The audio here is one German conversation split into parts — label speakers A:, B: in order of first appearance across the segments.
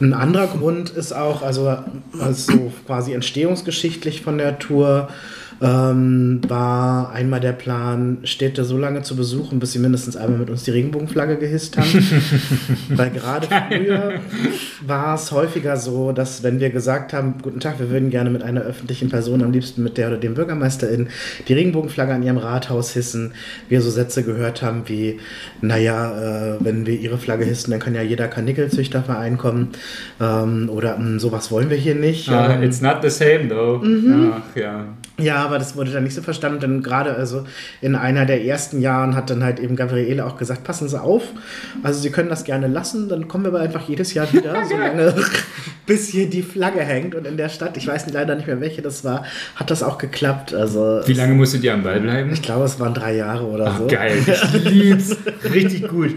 A: Ein anderer Grund ist auch, also, also quasi entstehungsgeschichtlich von der Tour, ähm, war einmal der Plan, Städte so lange zu besuchen, bis sie mindestens einmal mit uns die Regenbogenflagge gehisst haben. Weil gerade früher war es häufiger so, dass wenn wir gesagt haben, guten Tag, wir würden gerne mit einer öffentlichen Person, am liebsten mit der oder dem Bürgermeisterin, die Regenbogenflagge an ihrem Rathaus hissen, wir so Sätze gehört haben wie, naja, äh, wenn wir ihre Flagge hissen, dann kann ja jeder Karnickelzüchterverein kommen ähm, oder hm, sowas wollen wir hier nicht.
B: Uh, it's not the same though. Mhm. Ach ja.
A: Ja, aber das wurde dann nicht so verstanden, denn gerade also in einer der ersten Jahren hat dann halt eben Gabriele auch gesagt, passen Sie auf, also Sie können das gerne lassen, dann kommen wir aber einfach jedes Jahr wieder, solange bis hier die Flagge hängt und in der Stadt, ich weiß leider nicht mehr welche das war, hat das auch geklappt. Also
B: Wie lange musstet ihr am Ball bleiben?
A: Ich glaube, es waren drei Jahre oder
B: Ach,
A: so.
B: Geil, ich lieb's. Richtig gut.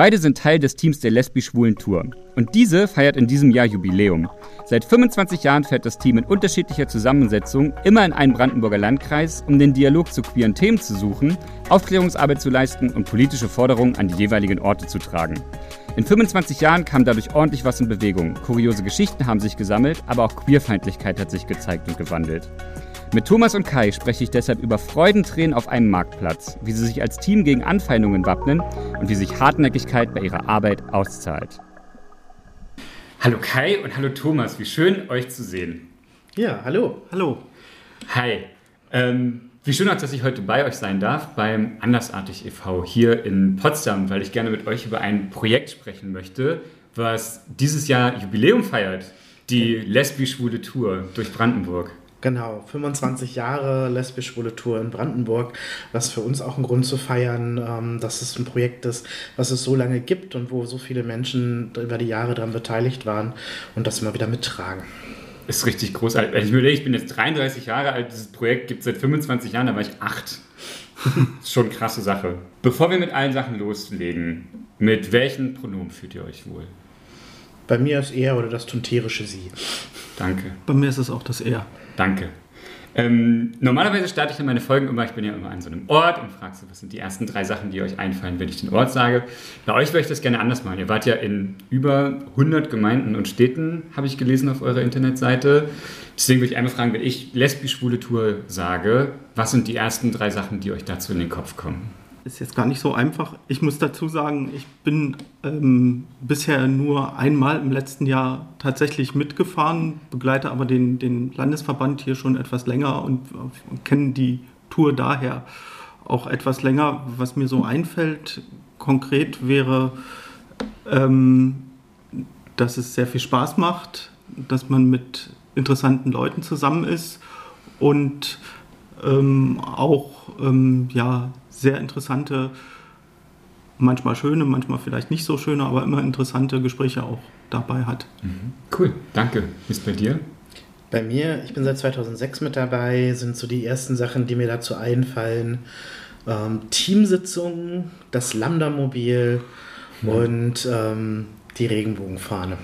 B: Beide sind Teil des Teams der Lesbisch-Schwulen Tour. Und diese feiert in diesem Jahr Jubiläum. Seit 25 Jahren fährt das Team in unterschiedlicher Zusammensetzung immer in einen Brandenburger Landkreis, um den Dialog zu queeren Themen zu suchen, Aufklärungsarbeit zu leisten und politische Forderungen an die jeweiligen Orte zu tragen. In 25 Jahren kam dadurch ordentlich was in Bewegung. Kuriose Geschichten haben sich gesammelt, aber auch Queerfeindlichkeit hat sich gezeigt und gewandelt. Mit Thomas und Kai spreche ich deshalb über Freudentränen auf einem Marktplatz, wie sie sich als Team gegen Anfeindungen wappnen und wie sich Hartnäckigkeit bei ihrer Arbeit auszahlt. Hallo Kai und hallo Thomas, wie schön euch zu sehen.
A: Ja, hallo.
C: Hallo.
B: Hi. Ähm, wie schön auch, dass ich heute bei euch sein darf beim Andersartig e.V. hier in Potsdam, weil ich gerne mit euch über ein Projekt sprechen möchte, was dieses Jahr Jubiläum feiert. Die lesbisch-schwule Tour durch Brandenburg.
A: Genau, 25 Jahre lesbisch-schwule Tour in Brandenburg, was für uns auch ein Grund zu feiern, ähm, dass es ein Projekt ist, was es so lange gibt und wo so viele Menschen über die Jahre daran beteiligt waren und das immer wieder mittragen.
B: Ist richtig großartig. Ich überlege, ich bin jetzt 33 Jahre alt, dieses Projekt gibt es seit 25 Jahren, da war ich acht. ist schon eine krasse Sache. Bevor wir mit allen Sachen loslegen, mit welchen Pronomen fühlt ihr euch wohl?
A: Bei mir ist er oder das tunterische Sie.
B: Danke.
C: Bei mir ist es auch das Er.
B: Danke. Ähm, normalerweise starte ich dann meine Folgen immer, ich bin ja immer an so einem Ort und frage so, was sind die ersten drei Sachen, die euch einfallen, wenn ich den Ort sage. Bei euch würde ich das gerne anders machen. Ihr wart ja in über 100 Gemeinden und Städten, habe ich gelesen auf eurer Internetseite. Deswegen würde ich einmal fragen, wenn ich lesbisch-schwule Tour sage, was sind die ersten drei Sachen, die euch dazu in den Kopf kommen?
C: Ist jetzt gar nicht so einfach. Ich muss dazu sagen, ich bin ähm, bisher nur einmal im letzten Jahr tatsächlich mitgefahren, begleite aber den, den Landesverband hier schon etwas länger und, und kenne die Tour daher auch etwas länger. Was mir so einfällt konkret wäre, ähm, dass es sehr viel Spaß macht, dass man mit interessanten Leuten zusammen ist und ähm, auch ähm, ja, sehr interessante, manchmal schöne, manchmal vielleicht nicht so schöne, aber immer interessante Gespräche auch dabei hat.
B: Mhm. Cool, danke. Wie ist bei dir?
A: Bei mir, ich bin seit 2006 mit dabei, sind so die ersten Sachen, die mir dazu einfallen. Ähm, Teamsitzungen, das Lambda-Mobil mhm. und ähm, die Regenbogenfahne.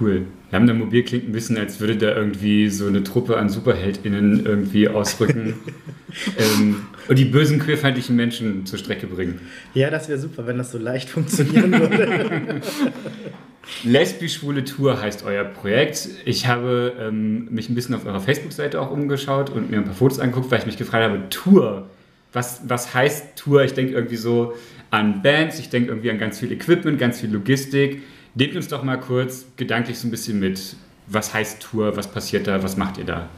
B: Cool. Lambda Mobil klingt ein bisschen, als würde da irgendwie so eine Truppe an SuperheldInnen irgendwie ausrücken ähm, und die bösen, queerfeindlichen Menschen zur Strecke bringen.
A: Ja, das wäre super, wenn das so leicht funktionieren würde.
B: Lesbisch-Schwule Tour heißt euer Projekt. Ich habe ähm, mich ein bisschen auf eurer Facebook-Seite auch umgeschaut und mir ein paar Fotos angeguckt, weil ich mich gefragt habe, Tour, was, was heißt Tour? Ich denke irgendwie so an Bands, ich denke irgendwie an ganz viel Equipment, ganz viel Logistik. Nehmt uns doch mal kurz gedanklich so ein bisschen mit. Was heißt Tour? Was passiert da? Was macht ihr da?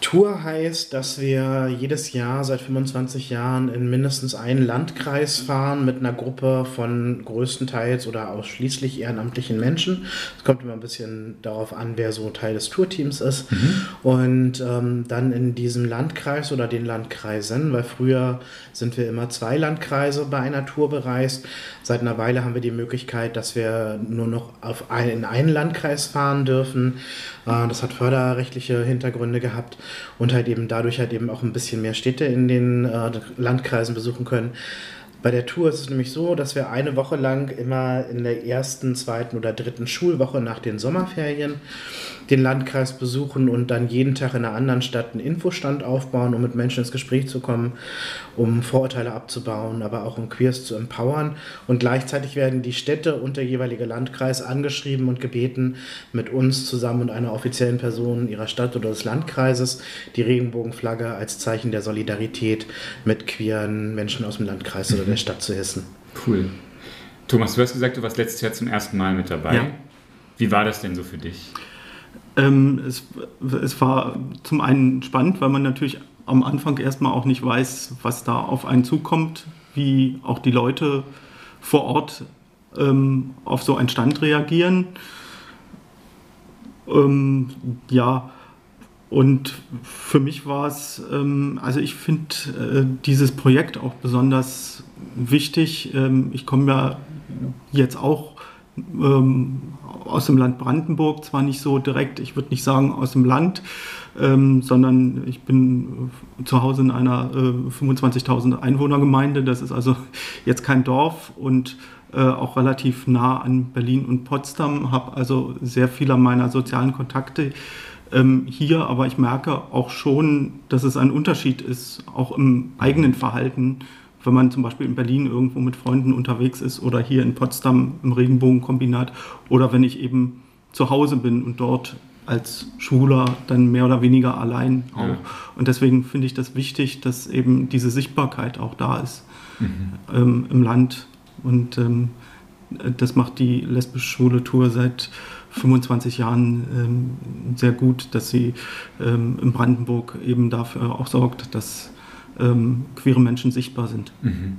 A: Tour heißt, dass wir jedes Jahr seit 25 Jahren in mindestens einen Landkreis fahren mit einer Gruppe von größtenteils oder ausschließlich ehrenamtlichen Menschen. Es kommt immer ein bisschen darauf an, wer so Teil des Tourteams ist. Mhm. Und ähm, dann in diesem Landkreis oder den Landkreisen, weil früher sind wir immer zwei Landkreise bei einer Tour bereist. Seit einer Weile haben wir die Möglichkeit, dass wir nur noch auf ein, in einen Landkreis fahren dürfen. Äh, das hat förderrechtliche Hintergründe gehabt und halt eben dadurch halt eben auch ein bisschen mehr Städte in den äh, Landkreisen besuchen können. Bei der Tour ist es nämlich so, dass wir eine Woche lang immer in der ersten, zweiten oder dritten Schulwoche nach den Sommerferien den Landkreis besuchen und dann jeden Tag in einer anderen Stadt einen Infostand aufbauen, um mit Menschen ins Gespräch zu kommen, um Vorurteile abzubauen, aber auch um Queers zu empowern. Und gleichzeitig werden die Städte und der jeweilige Landkreis angeschrieben und gebeten, mit uns zusammen und einer offiziellen Person ihrer Stadt oder des Landkreises die Regenbogenflagge als Zeichen der Solidarität mit queeren Menschen aus dem Landkreis oder der. Stadt zu hissen.
B: Cool. Thomas, du hast gesagt, du warst letztes Jahr zum ersten Mal mit dabei. Ja. Wie war das denn so für dich?
C: Ähm, es, es war zum einen spannend, weil man natürlich am Anfang erstmal auch nicht weiß, was da auf einen zukommt, wie auch die Leute vor Ort ähm, auf so einen Stand reagieren. Ähm, ja, und für mich war es, ähm, also ich finde äh, dieses Projekt auch besonders wichtig. Ähm, ich komme ja jetzt auch ähm, aus dem Land Brandenburg, zwar nicht so direkt, ich würde nicht sagen aus dem Land, ähm, sondern ich bin zu Hause in einer äh, 25.000 Einwohnergemeinde. Das ist also jetzt kein Dorf und äh, auch relativ nah an Berlin und Potsdam, habe also sehr viele meiner sozialen Kontakte ähm, hier, aber ich merke auch schon, dass es ein Unterschied ist, auch im eigenen Verhalten wenn man zum Beispiel in Berlin irgendwo mit Freunden unterwegs ist oder hier in Potsdam im Regenbogenkombinat oder wenn ich eben zu Hause bin und dort als Schwuler dann mehr oder weniger allein auch. Ja. Und deswegen finde ich das wichtig, dass eben diese Sichtbarkeit auch da ist mhm. ähm, im Land. Und ähm, das macht die lesbisch-schwule Tour seit 25 Jahren ähm, sehr gut, dass sie ähm, in Brandenburg eben dafür auch sorgt, dass ähm, queere Menschen sichtbar sind. Mhm.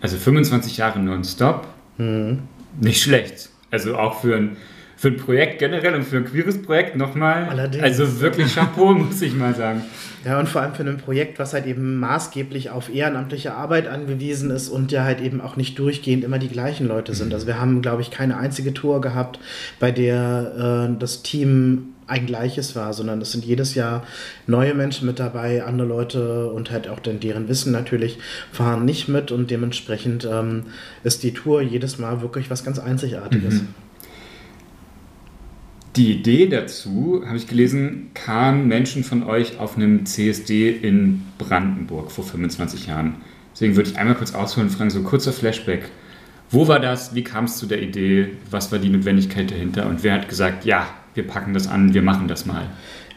B: Also 25 Jahre nonstop, mhm. nicht schlecht. Also auch für ein, für ein Projekt generell und für ein queeres Projekt nochmal. Allerdings. Also wirklich Chapeau, muss ich mal sagen.
A: Ja, und vor allem für ein Projekt, was halt eben maßgeblich auf ehrenamtliche Arbeit angewiesen ist und ja halt eben auch nicht durchgehend immer die gleichen Leute sind. Mhm. Also wir haben, glaube ich, keine einzige Tour gehabt, bei der äh, das Team ein gleiches war, sondern es sind jedes Jahr neue Menschen mit dabei, andere Leute und halt auch denn deren Wissen natürlich fahren nicht mit und dementsprechend ähm, ist die Tour jedes Mal wirklich was ganz Einzigartiges. Mhm.
B: Die Idee dazu, habe ich gelesen, kam Menschen von euch auf einem CSD in Brandenburg vor 25 Jahren. Deswegen würde ich einmal kurz ausholen und fragen, so kurzer Flashback. Wo war das? Wie kam es zu der Idee? Was war die Notwendigkeit dahinter? Und wer hat gesagt, ja, wir packen das an, wir machen das mal.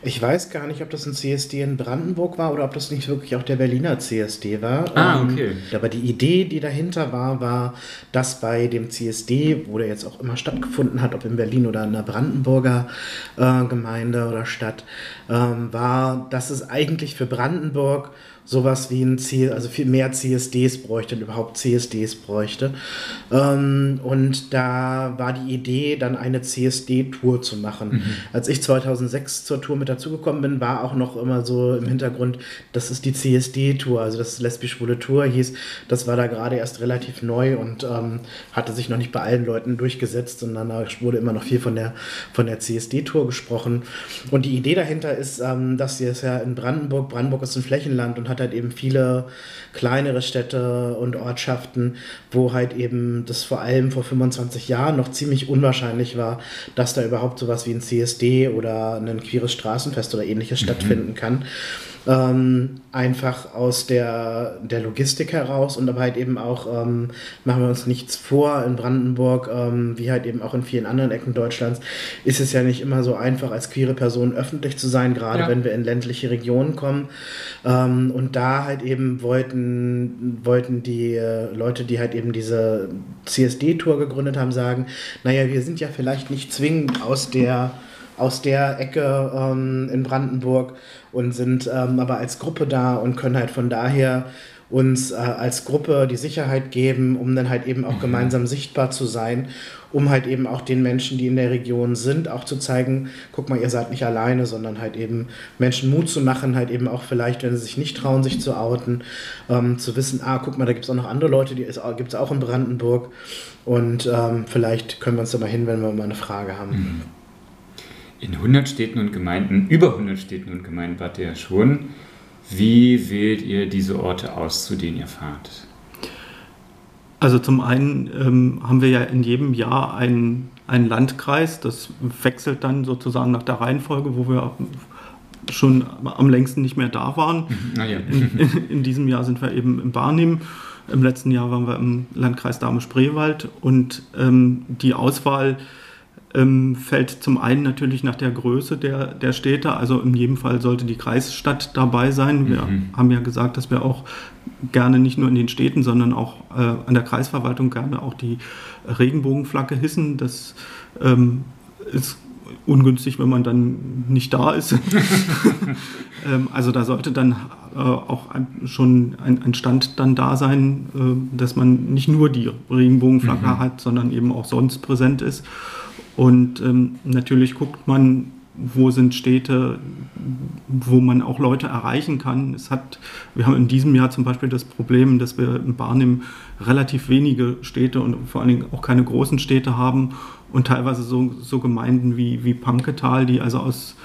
A: Ich weiß gar nicht, ob das ein CSD in Brandenburg war oder ob das nicht wirklich auch der Berliner CSD war.
B: Ah, ähm, okay.
A: aber die Idee, die dahinter war, war, dass bei dem CSD, wo der jetzt auch immer stattgefunden hat, ob in Berlin oder in der Brandenburger äh, Gemeinde oder Stadt, ähm, war, dass es eigentlich für Brandenburg sowas wie ein Ziel, also viel mehr CSDs bräuchte und überhaupt CSDs bräuchte. Ähm, und da war die Idee, dann eine CSD-Tour zu machen. Mhm. Als ich 2006 zur Tour mit dazugekommen bin, war auch noch immer so im Hintergrund, das ist die CSD-Tour, also das lesbisch-schwule Tour hieß. Das war da gerade erst relativ neu und ähm, hatte sich noch nicht bei allen Leuten durchgesetzt, sondern da wurde immer noch viel von der, von der CSD-Tour gesprochen. Und die Idee dahinter ist, ähm, dass sie es ja in Brandenburg, Brandenburg ist ein Flächenland und hat hat halt eben viele kleinere Städte und Ortschaften, wo halt eben das vor allem vor 25 Jahren noch ziemlich unwahrscheinlich war, dass da überhaupt sowas wie ein CSD oder ein queeres Straßenfest oder ähnliches mhm. stattfinden kann. Ähm, einfach aus der, der Logistik heraus und aber halt eben auch, ähm, machen wir uns nichts vor, in Brandenburg, ähm, wie halt eben auch in vielen anderen Ecken Deutschlands, ist es ja nicht immer so einfach, als queere Person öffentlich zu sein, gerade ja. wenn wir in ländliche Regionen kommen. Ähm, und da halt eben wollten, wollten die äh, Leute, die halt eben diese CSD-Tour gegründet haben, sagen, naja, wir sind ja vielleicht nicht zwingend aus der aus der Ecke ähm, in Brandenburg und sind ähm, aber als Gruppe da und können halt von daher uns äh, als Gruppe die Sicherheit geben, um dann halt eben auch mhm. gemeinsam sichtbar zu sein, um halt eben auch den Menschen, die in der Region sind, auch zu zeigen, guck mal, ihr seid nicht alleine, sondern halt eben Menschen Mut zu machen, halt eben auch vielleicht, wenn sie sich nicht trauen, sich zu outen, ähm, zu wissen, ah, guck mal, da gibt es auch noch andere Leute, die gibt es auch in Brandenburg und ähm, vielleicht können wir uns da mal hin, wenn wir mal eine Frage haben. Mhm.
B: In 100 Städten und Gemeinden, über 100 Städten und Gemeinden wart ihr ja schon. Wie wählt ihr diese Orte aus, zu denen ihr fahrt?
C: Also zum einen ähm, haben wir ja in jedem Jahr einen, einen Landkreis, das wechselt dann sozusagen nach der Reihenfolge, wo wir schon am längsten nicht mehr da waren. Ah, ja. in, in, in, diesem Jahr sind wir eben im Barnim. Im letzten Jahr waren wir im Landkreis Dahme-Spreewald und ähm, die Auswahl ähm, fällt zum einen natürlich nach der Größe der, der Städte. Also in jedem Fall sollte die Kreisstadt dabei sein. Wir mhm. haben ja gesagt, dass wir auch gerne nicht nur in den Städten, sondern auch äh, an der Kreisverwaltung gerne auch die Regenbogenflagge hissen. Das ähm, ist ungünstig, wenn man dann nicht da ist. ähm, also da sollte dann äh, auch schon ein, ein, Stand dann da sein, äh, dass man nicht nur die Regenbogenflagge mhm. hat, sondern eben auch sonst präsent ist. Und ähm, natürlich guckt man, wo sind Städte, wo man auch Leute erreichen kann. Es hat, wir haben in diesem Jahr zum Beispiel das Problem, dass wir in Barnim relativ wenige Städte und vor allen Dingen auch keine großen Städte haben und teilweise so, so Gemeinden wie, wie Panketal, die also aus,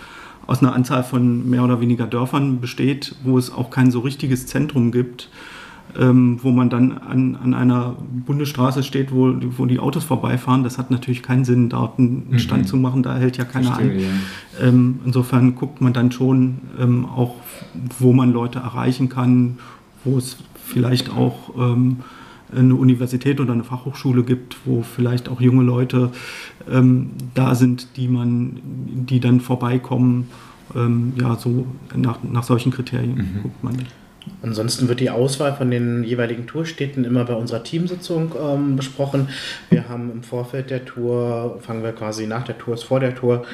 C: aus einer Anzahl von mehr oder weniger Dörfern besteht, wo es auch kein so richtiges Zentrum gibt ähm, wo man dann an, an einer Bundesstraße steht, wo, wo die Autos vorbeifahren. Das hat natürlich keinen Sinn, dort einen mhm. Stand zu machen, da hält ja keiner Verstehe, an. Ja. Ähm, insofern guckt man dann schon ähm, auch, wo man Leute erreichen kann, wo es vielleicht auch ähm, eine Universität oder eine Fachhochschule gibt, wo vielleicht auch junge Leute ähm, da sind, die man, die dann vorbeikommen. Ähm, ja, so nach, nach solchen Kriterien mhm. guckt man.
A: Ansonsten wird die Auswahl von den jeweiligen Tourstädten immer bei unserer Teamsitzung ähm, besprochen. Wir haben im Vorfeld der Tour, fangen wir quasi nach der Tour, vor der Tour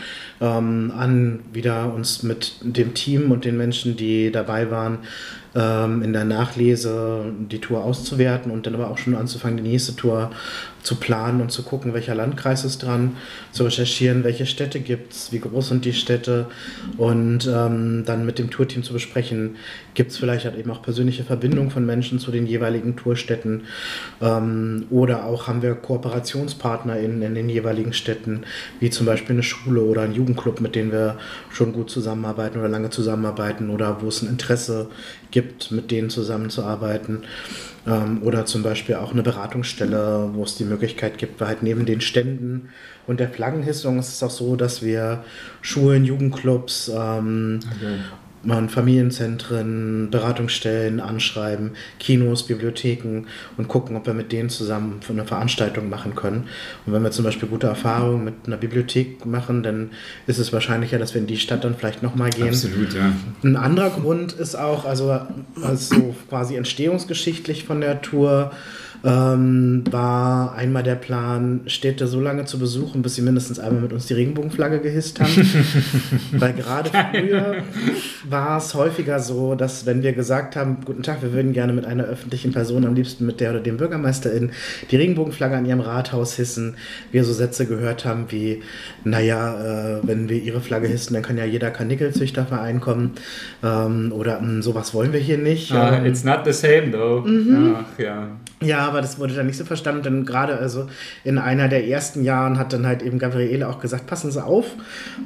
A: ähm, an, wieder uns mit dem Team und den Menschen, die dabei waren, ähm, in der Nachlese die Tour auszuwerten und dann aber auch schon anzufangen, die nächste Tour zu planen und zu gucken, welcher Landkreis ist dran, zu recherchieren, welche Städte gibt es, wie groß sind die Städte und ähm, dann mit dem Tourteam zu besprechen, gibt es vielleicht halt eben auch persönliche Verbindungen von Menschen zu den jeweiligen Tourstädten ähm, oder auch haben wir Kooperationspartner in, in den jeweiligen Städten, wie zum Beispiel eine Schule oder ein Jugendclub, mit denen wir schon gut zusammenarbeiten oder lange zusammenarbeiten oder wo es ein Interesse gibt, mit denen zusammenzuarbeiten. Ähm, oder zum Beispiel auch eine Beratungsstelle, wo es die Möglichkeit gibt, weil halt neben den Ständen und der Flaggenhissung ist es auch so, dass wir Schulen, Jugendclubs ähm, okay man Familienzentren, Beratungsstellen anschreiben, Kinos, Bibliotheken und gucken, ob wir mit denen zusammen eine Veranstaltung machen können. Und wenn wir zum Beispiel gute Erfahrungen mit einer Bibliothek machen, dann ist es wahrscheinlicher, dass wir in die Stadt dann vielleicht nochmal gehen.
B: Absolut, ja.
A: Ein anderer Grund ist auch, also, also quasi entstehungsgeschichtlich von der Tour, ähm, war einmal der Plan, Städte so lange zu besuchen, bis sie mindestens einmal mit uns die Regenbogenflagge gehisst haben. Weil gerade früher war es häufiger so, dass wenn wir gesagt haben, guten Tag, wir würden gerne mit einer öffentlichen Person, am liebsten mit der oder dem Bürgermeisterin, die Regenbogenflagge an ihrem Rathaus hissen, wir so Sätze gehört haben wie, naja, äh, wenn wir ihre Flagge hissen, dann kann ja jeder Kanickelzüchterverein kommen ähm, oder hm, sowas wollen wir hier nicht.
B: Uh, it's not the same though. Mhm. Ach ja.
A: Ja, aber das wurde dann nicht so verstanden, denn gerade also in einer der ersten Jahren hat dann halt eben Gabriele auch gesagt, passen Sie auf,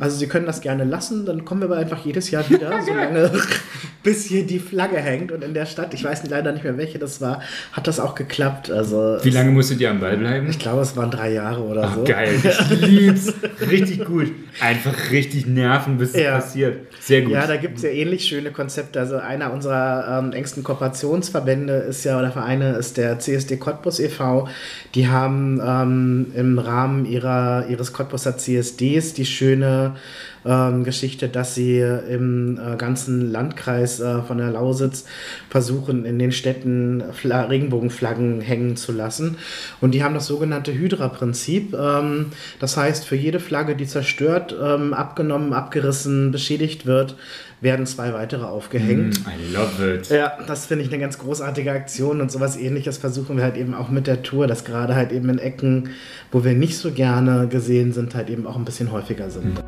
A: also Sie können das gerne lassen, dann kommen wir aber einfach jedes Jahr wieder, solange bis hier die Flagge hängt und in der Stadt, ich weiß leider nicht mehr welche das war, hat das auch geklappt. Also
B: Wie lange musstet ihr am Ball bleiben?
A: Ich glaube, es waren drei Jahre oder Ach, so.
B: Geil, ich lieb's. richtig gut. Einfach richtig nerven, bis ja. es passiert. Sehr gut.
A: Ja, da gibt es ja ähnlich schöne Konzepte. Also einer unserer ähm, engsten Kooperationsverbände ist ja, oder Vereine ist der CSD Cottbus e.V., die haben ähm, im Rahmen ihrer, ihres Cottbuser CSDs die schöne ähm, Geschichte, dass sie im äh, ganzen Landkreis äh, von der Lausitz versuchen, in den Städten Fla Regenbogenflaggen hängen zu lassen. Und die haben das sogenannte Hydra-Prinzip. Ähm, das heißt, für jede Flagge, die zerstört, ähm, abgenommen, abgerissen, beschädigt wird, werden zwei weitere aufgehängt.
B: Mm, I love it.
A: Ja, das finde ich eine ganz großartige Aktion und sowas ähnliches versuchen wir halt eben auch mit der Tour, dass gerade halt eben in Ecken, wo wir nicht so gerne gesehen sind, halt eben auch ein bisschen häufiger sind.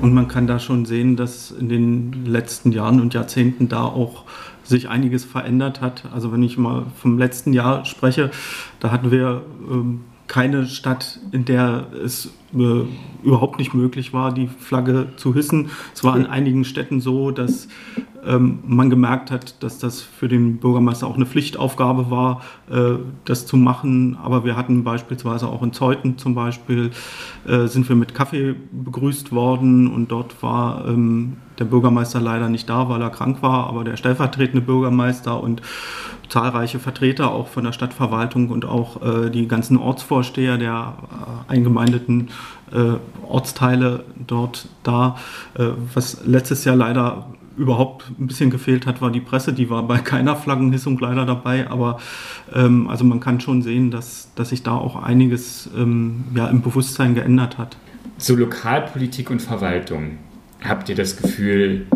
C: Und man kann da schon sehen, dass in den letzten Jahren und Jahrzehnten da auch sich einiges verändert hat. Also wenn ich mal vom letzten Jahr spreche, da hatten wir ähm, keine Stadt, in der es äh, überhaupt nicht möglich war, die Flagge zu hissen. Es war in einigen Städten so, dass ähm, man gemerkt hat, dass das für den Bürgermeister auch eine Pflichtaufgabe war, äh, das zu machen. Aber wir hatten beispielsweise auch in Zeuthen zum Beispiel, äh, sind wir mit Kaffee begrüßt worden und dort war ähm, der Bürgermeister leider nicht da, weil er krank war, aber der stellvertretende Bürgermeister und zahlreiche Vertreter auch von der Stadtverwaltung und auch äh, die ganzen Ortsvorsteher der äh, eingemeindeten Ortsteile dort da. Äh, was letztes Jahr leider überhaupt ein bisschen gefehlt hat, war die Presse. Die war bei keiner Flaggenhissung leider dabei. Aber ähm, also man kann schon sehen, dass, dass sich da auch einiges ähm, ja, im Bewusstsein geändert hat.
B: Zu Lokalpolitik und Verwaltung. Habt ihr das Gefühl,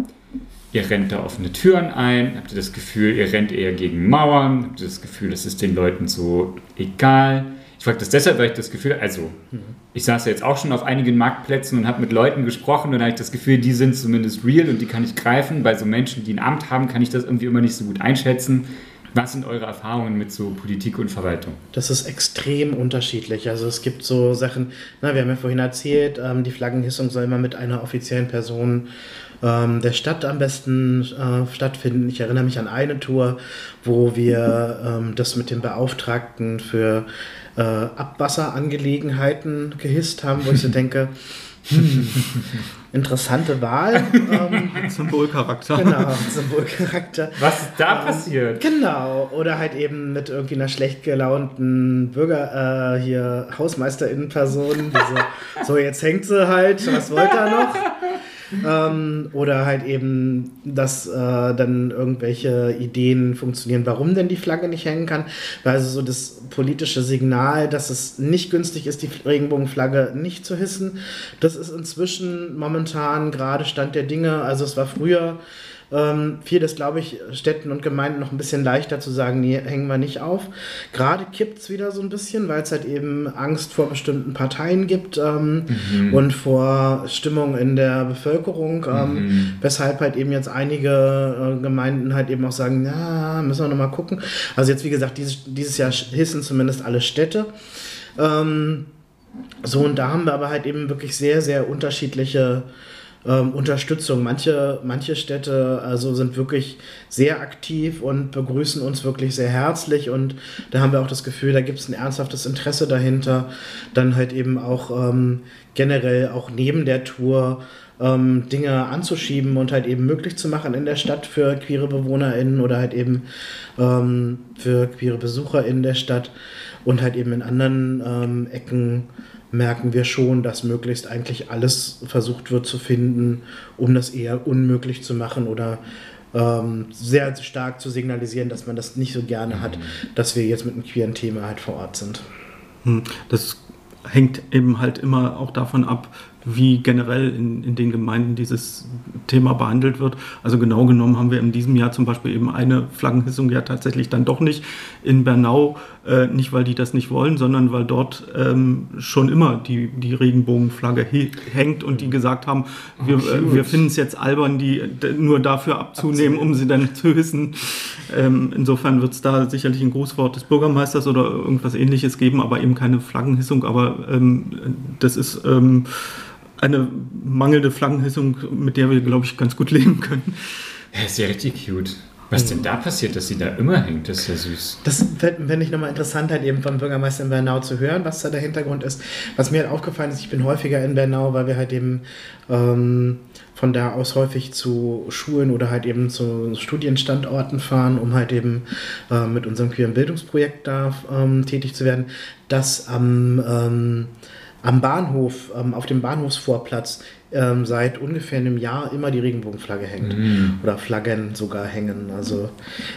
B: ihr rennt da offene Türen ein? Habt ihr das Gefühl, ihr rennt eher gegen Mauern? Habt ihr das Gefühl, es ist den Leuten so egal? Ich frage das deshalb, weil ich das Gefühl, also ich saß ja jetzt auch schon auf einigen Marktplätzen und habe mit Leuten gesprochen und da habe ich das Gefühl, die sind zumindest real und die kann ich greifen. Bei so Menschen, die ein Amt haben, kann ich das irgendwie immer nicht so gut einschätzen. Was sind eure Erfahrungen mit so Politik und Verwaltung?
A: Das ist extrem unterschiedlich. Also es gibt so Sachen, na, wir haben ja vorhin erzählt, ähm, die Flaggenhissung soll immer mit einer offiziellen Person ähm, der Stadt am besten äh, stattfinden. Ich erinnere mich an eine Tour, wo wir ähm, das mit dem Beauftragten für äh, Abwasserangelegenheiten gehisst haben, wo ich so denke, hm, interessante Wahl.
C: Ähm, Symbolcharakter.
A: Genau, Symbolcharakter.
B: Was ist da ähm, passiert?
A: Genau. Oder halt eben mit irgendwie einer schlecht gelaunten Bürger, äh, hier Hausmeisterinnenperson, die so, so, jetzt hängt sie halt, was wollt ihr noch? Ähm, oder halt eben, dass äh, dann irgendwelche Ideen funktionieren, warum denn die Flagge nicht hängen kann. Weil also so das politische Signal, dass es nicht günstig ist, die Regenbogenflagge nicht zu hissen, das ist inzwischen momentan gerade Stand der Dinge. Also es war früher ähm, fiel das, glaube ich, Städten und Gemeinden noch ein bisschen leichter zu sagen, nee, hängen wir nicht auf. Gerade kippt es wieder so ein bisschen, weil es halt eben Angst vor bestimmten Parteien gibt ähm, mhm. und vor Stimmung in der Bevölkerung, ähm, mhm. weshalb halt eben jetzt einige äh, Gemeinden halt eben auch sagen, ja, müssen wir nochmal gucken. Also jetzt, wie gesagt, dieses, dieses Jahr hissen zumindest alle Städte. Ähm, so, und da haben wir aber halt eben wirklich sehr, sehr unterschiedliche ähm, Unterstützung. Manche, manche Städte also sind wirklich sehr aktiv und begrüßen uns wirklich sehr herzlich und da haben wir auch das Gefühl, da gibt es ein ernsthaftes Interesse dahinter, dann halt eben auch ähm, generell auch neben der Tour ähm, Dinge anzuschieben und halt eben möglich zu machen in der Stadt für queere BewohnerInnen oder halt eben ähm, für queere BesucherInnen der Stadt und halt eben in anderen ähm, Ecken merken wir schon, dass möglichst eigentlich alles versucht wird zu finden, um das eher unmöglich zu machen oder ähm, sehr stark zu signalisieren, dass man das nicht so gerne hat, mhm. dass wir jetzt mit einem queeren Thema halt vor Ort sind.
C: Hm, das hängt eben halt immer auch davon ab, wie generell in, in den Gemeinden dieses Thema behandelt wird. Also genau genommen haben wir in diesem Jahr zum Beispiel eben eine Flaggenhissung ja tatsächlich dann doch nicht in Bernau, äh, nicht weil die das nicht wollen, sondern weil dort ähm, schon immer die, die Regenbogenflagge hängt und die gesagt haben, wir, äh, wir finden es jetzt albern, die nur dafür abzunehmen, um sie dann zu hissen. Ähm, insofern wird es da sicherlich ein Grußwort des Bürgermeisters oder irgendwas ähnliches geben, aber eben keine Flaggenhissung. Aber ähm, das ist ähm, eine mangelnde Flaggenhissung, mit der wir, glaube ich, ganz gut leben können.
B: Ja, ist ja richtig cute. Was denn da passiert, dass sie da immer hängt? Das ist ja süß.
A: Das fände ich nochmal interessant, halt eben vom Bürgermeister in Bernau zu hören, was da der Hintergrund ist. Was mir halt aufgefallen ist, ich bin häufiger in Bernau, weil wir halt eben ähm, von da aus häufig zu Schulen oder halt eben zu Studienstandorten fahren, um halt eben äh, mit unserem queeren Bildungsprojekt da ähm, tätig zu werden, dass am, ähm, am Bahnhof, ähm, auf dem Bahnhofsvorplatz ähm, seit ungefähr einem Jahr immer die Regenbogenflagge hängt. Mhm. Oder Flaggen sogar hängen. Also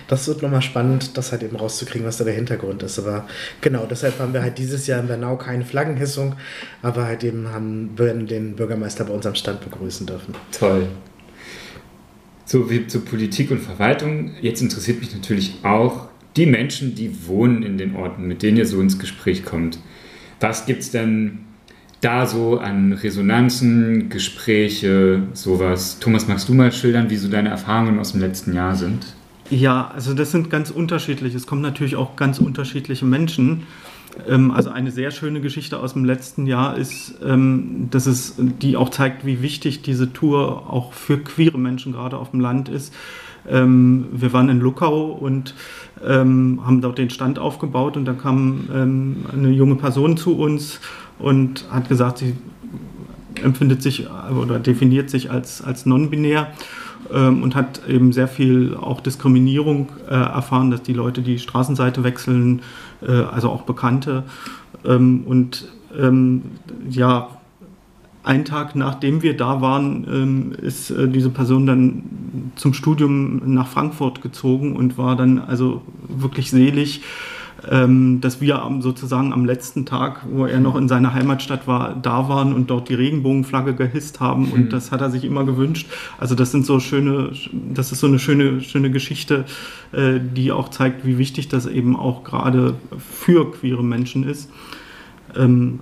A: das wird nochmal spannend, das halt eben rauszukriegen, was da der Hintergrund ist. Aber genau, deshalb haben wir halt dieses Jahr in Bernau keine Flaggenhissung, aber halt eben haben wir den Bürgermeister bei unserem Stand begrüßen dürfen.
B: Toll. So wie zur Politik und Verwaltung. Jetzt interessiert mich natürlich auch die Menschen, die wohnen in den Orten, mit denen ihr so ins Gespräch kommt. Was gibt es denn da so an Resonanzen, Gespräche, sowas? Thomas, magst du mal schildern, wie so deine Erfahrungen aus dem letzten Jahr sind?
C: Ja, also das sind ganz unterschiedlich. Es kommen natürlich auch ganz unterschiedliche Menschen. Ähm, also eine sehr schöne Geschichte aus dem letzten Jahr ist, ähm, dass es, die auch zeigt, wie wichtig diese Tour auch für queere Menschen gerade auf dem Land ist. Ähm, wir waren in Luckau und haben dort den Stand aufgebaut und da kam eine junge Person zu uns und hat gesagt, sie empfindet sich oder definiert sich als, als non-binär ähm, und hat eben sehr viel auch Diskriminierung äh, erfahren, dass die Leute die Straßenseite wechseln, äh, also auch Bekannte. Ähm, und ähm, ja, einen Tag nachdem wir da waren, ähm, ist äh, diese Person dann zum Studium nach Frankfurt gezogen und war dann also wirklich selig ähm, dass wir sozusagen am letzten Tag, wo er noch in seiner Heimatstadt war, da waren und dort die Regenbogenflagge gehisst haben mhm. und das hat er sich immer gewünscht. Also das sind so schöne, das ist so eine schöne, schöne Geschichte, äh, die auch zeigt, wie wichtig das eben auch gerade für queere Menschen ist. Ähm,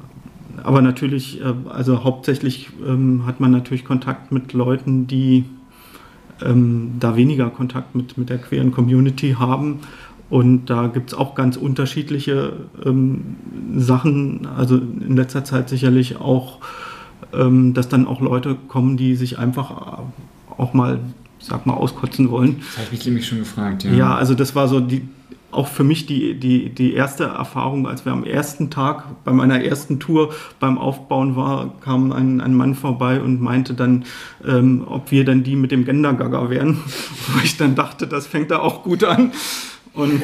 C: aber natürlich, äh, also hauptsächlich ähm, hat man natürlich Kontakt mit Leuten, die ähm, da weniger Kontakt mit, mit der queeren Community haben. Und da gibt es auch ganz unterschiedliche ähm, Sachen. Also in letzter Zeit sicherlich auch, ähm, dass dann auch Leute kommen, die sich einfach auch mal, sag mal, auskotzen wollen.
B: Das habe ich mich nämlich schon gefragt,
C: ja. Ja, also das war so die, auch für mich die, die, die erste Erfahrung, als wir am ersten Tag bei meiner ersten Tour beim Aufbauen war, kam ein, ein Mann vorbei und meinte dann, ähm, ob wir dann die mit dem Gendergagger wären. Wo ich dann dachte, das fängt da auch gut an. Und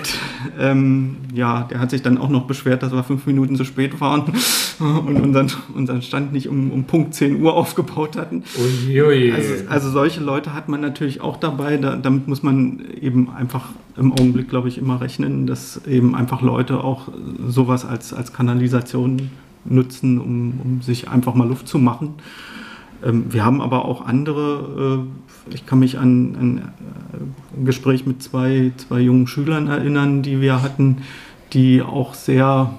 C: ähm, ja, der hat sich dann auch noch beschwert, dass wir fünf Minuten zu spät waren und unseren, unseren Stand nicht um, um Punkt 10 Uhr aufgebaut hatten. Uiui. Also, also solche Leute hat man natürlich auch dabei. Da, damit muss man eben einfach im Augenblick, glaube ich, immer rechnen, dass eben einfach Leute auch sowas als, als Kanalisation nutzen, um, um sich einfach mal Luft zu machen. Ähm, wir haben aber auch andere, äh, ich kann mich an, an äh, ein Gespräch mit zwei, zwei jungen Schülern erinnern, die wir hatten, die auch sehr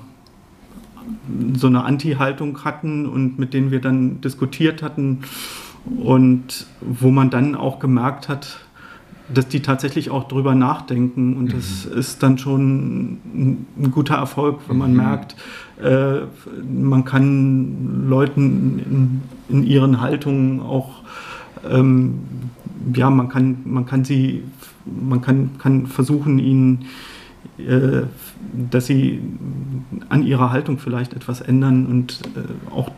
C: so eine Anti-Haltung hatten und mit denen wir dann diskutiert hatten und wo man dann auch gemerkt hat, dass die tatsächlich auch drüber nachdenken und mhm. das ist dann schon ein, guter Erfolg, wenn man mhm. merkt, äh, man kann Leuten in, in ihren Haltungen auch ähm, ja, man kann, man kann sie, man kann, kann versuchen, ihnen, äh, dass sie an ihrer Haltung vielleicht etwas ändern und äh, auch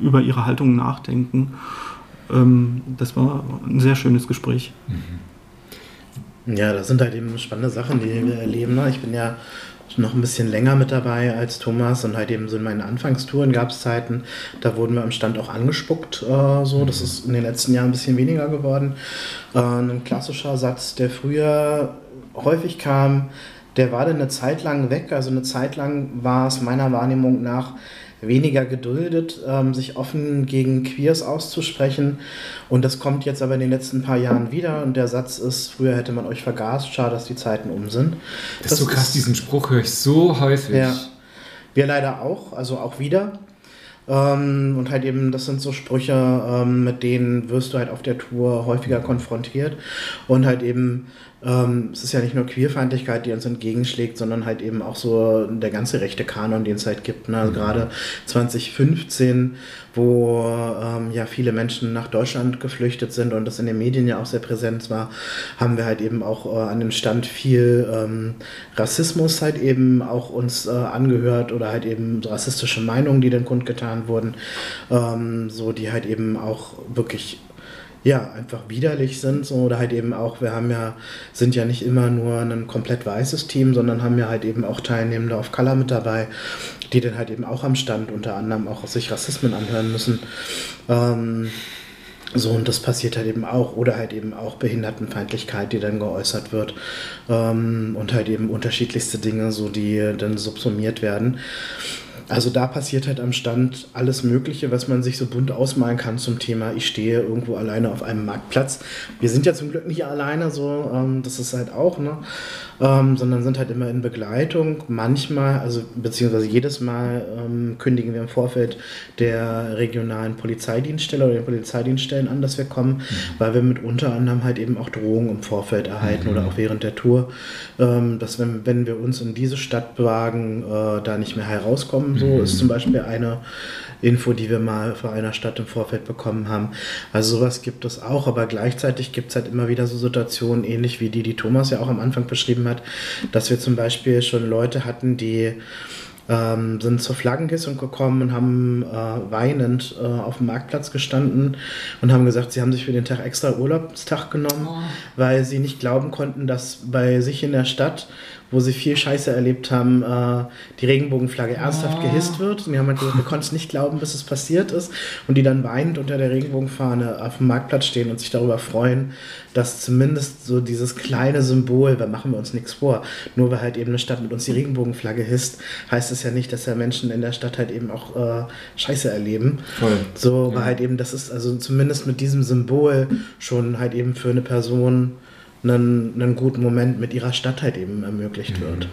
C: über ihre Haltung nachdenken. Ähm, das war ein sehr schönes Gespräch.
A: Mhm. Ja, das sind halt eben spannende Sachen, die wir erleben. Ne? Ich bin ja noch ein bisschen länger mit dabei als Thomas und halt eben so in meinen Anfangstouren gab es Zeiten, da wurden wir am Stand auch angespuckt. Äh, so, das ist in den letzten Jahren ein bisschen weniger geworden. Äh, ein klassischer Satz, der früher häufig kam, der war dann eine Zeit lang weg. Also eine Zeit lang war es meiner Wahrnehmung nach weniger geduldet, ähm, sich offen gegen Queers auszusprechen. Und das kommt jetzt aber in den letzten paar Jahren wieder. Und der Satz ist, früher hätte man euch vergast, schade, dass die Zeiten um sind.
B: Das, das ist so krass, ist, diesen Spruch höre ich so häufig.
A: Ja. Wir leider auch, also auch wieder. Ähm, und halt eben, das sind so Sprüche, ähm, mit denen wirst du halt auf der Tour häufiger konfrontiert. Und halt eben, ähm, es ist ja nicht nur Queerfeindlichkeit, die uns entgegenschlägt, sondern halt eben auch so der ganze rechte Kanon, den es halt gibt. Ne? Also mhm. gerade 2015, wo ähm, ja viele Menschen nach Deutschland geflüchtet sind und das in den Medien ja auch sehr präsent war, haben wir halt eben auch äh, an dem Stand viel ähm, Rassismus halt eben auch uns äh, angehört oder halt eben rassistische Meinungen, die dann kundgetan wurden, ähm, so die halt eben auch wirklich ja, einfach widerlich sind. So, oder halt eben auch, wir haben ja, sind ja nicht immer nur ein komplett weißes Team, sondern haben ja halt eben auch Teilnehmende auf Color mit dabei, die dann halt eben auch am Stand unter anderem auch sich Rassismen anhören müssen. Ähm, so, und das passiert halt eben auch. Oder halt eben auch Behindertenfeindlichkeit, die dann geäußert wird. Ähm, und halt eben unterschiedlichste Dinge, so die dann subsumiert werden. Also da passiert halt am Stand alles Mögliche, was man sich so bunt ausmalen kann zum Thema, ich stehe irgendwo alleine auf einem Marktplatz. Wir sind ja zum Glück nicht alleine, so, ähm, das ist halt auch, ne? Ähm, sondern sind halt immer in Begleitung. Manchmal, also beziehungsweise jedes Mal ähm, kündigen wir im Vorfeld der regionalen Polizeidienststelle oder den Polizeidienststellen an, dass wir kommen, mhm. weil wir mit unter anderem halt eben auch Drohungen im Vorfeld erhalten mhm. oder auch während der Tour, ähm, dass wenn, wenn wir uns in diese Stadt wagen, äh, da nicht mehr herauskommen. So mhm. ist zum Beispiel eine Info, die wir mal vor einer Stadt im Vorfeld bekommen haben. Also sowas gibt es auch, aber gleichzeitig gibt es halt immer wieder so Situationen, ähnlich wie die, die Thomas ja auch am Anfang beschrieben hat, dass wir zum Beispiel schon Leute hatten, die ähm, sind zur Flaggenkissung gekommen und haben äh, weinend äh, auf dem Marktplatz gestanden und haben gesagt, sie haben sich für den Tag extra Urlaubstag genommen, oh. weil sie nicht glauben konnten, dass bei sich in der Stadt wo sie viel Scheiße erlebt haben, äh, die Regenbogenflagge ernsthaft oh. gehisst wird. Und die haben halt gesagt, wir konnten es nicht glauben, bis es passiert ist. Und die dann weinend unter der Regenbogenfahne auf dem Marktplatz stehen und sich darüber freuen, dass zumindest so dieses kleine Symbol, da machen wir uns nichts vor, nur weil halt eben eine Stadt mit uns die Regenbogenflagge hisst, heißt es ja nicht, dass ja Menschen in der Stadt halt eben auch äh, Scheiße erleben. Voll. So, ja. weil halt eben, das ist also zumindest mit diesem Symbol schon halt eben für eine Person einen, einen guten Moment mit ihrer Stadt halt eben ermöglicht mhm. wird.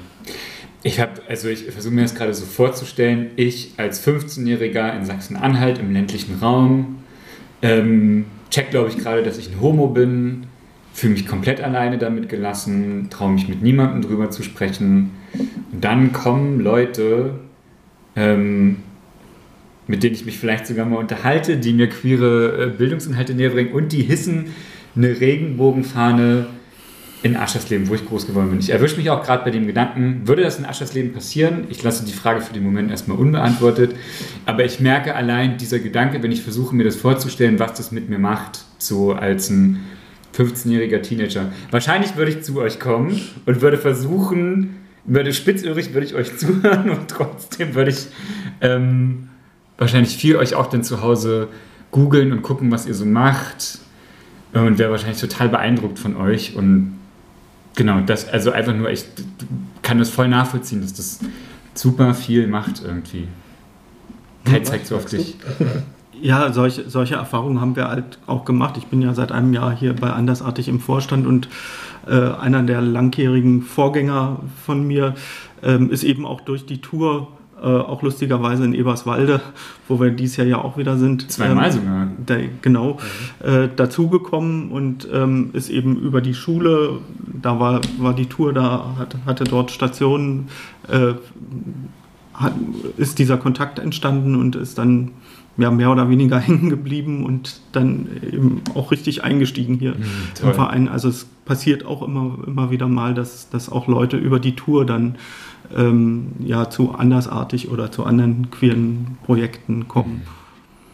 B: Ich habe, also ich versuche mir das gerade so vorzustellen, ich als 15-Jähriger in Sachsen-Anhalt im ländlichen Raum, ähm, check glaube ich gerade, dass ich ein Homo bin, fühle mich komplett alleine damit gelassen, traue mich mit niemandem drüber zu sprechen. Und dann kommen Leute, ähm, mit denen ich mich vielleicht sogar mal unterhalte, die mir queere äh, Bildungsinhalte näher bringen und die hissen eine Regenbogenfahne in Aschersleben, wo ich groß geworden bin. Ich erwische mich auch gerade bei dem Gedanken, würde das in Aschersleben passieren? Ich lasse die Frage für den Moment erstmal unbeantwortet. Aber ich merke allein dieser Gedanke, wenn ich versuche, mir das vorzustellen, was das mit mir macht, so als ein 15-jähriger Teenager. Wahrscheinlich würde ich zu euch kommen und würde versuchen, würde spitzöhrig würde ich euch zuhören und trotzdem würde ich ähm, wahrscheinlich viel euch auch dann zu Hause googeln und gucken, was ihr so macht und wäre wahrscheinlich total beeindruckt von euch und Genau, das, also einfach nur, ich kann das voll nachvollziehen, dass das super viel macht irgendwie. Kai hm, zeigt so auf dich.
C: Ja, solche, solche Erfahrungen haben wir halt auch gemacht. Ich bin ja seit einem Jahr hier bei Andersartig im Vorstand und äh, einer der langjährigen Vorgänger von mir ähm, ist eben auch durch die Tour äh, auch lustigerweise in Eberswalde, wo wir dieses Jahr ja auch wieder sind.
B: Zweimal ähm, sogar.
C: Da, genau, mhm. äh, dazugekommen und ähm, ist eben über die Schule, da war, war die Tour da, hat, hatte dort Stationen, äh, hat, ist dieser Kontakt entstanden und ist dann ja, mehr oder weniger hängen geblieben und dann eben auch richtig eingestiegen hier mhm, im Verein. Also es passiert auch immer, immer wieder mal, dass, dass auch Leute über die Tour dann ähm, ja, zu andersartig oder zu anderen queeren Projekten kommen.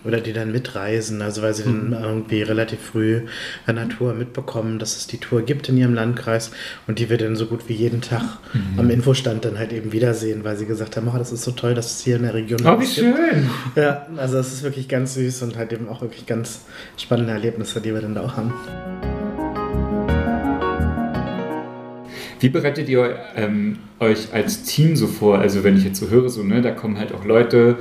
A: Oder die dann mitreisen, also weil sie mhm. dann irgendwie relativ früh an der Tour mitbekommen, dass es die Tour gibt in ihrem Landkreis und die wir dann so gut wie jeden Tag mhm. am Infostand dann halt eben wiedersehen, weil sie gesagt haben, oh, das ist so toll, dass es hier in der Region
B: oh, wie schön. Gibt.
A: Ja, also es ist wirklich ganz süß und halt eben auch wirklich ganz spannende Erlebnisse, die wir dann da auch haben.
B: Wie bereitet ihr ähm, euch als Team so vor? Also wenn ich jetzt so höre, so, ne, da kommen halt auch Leute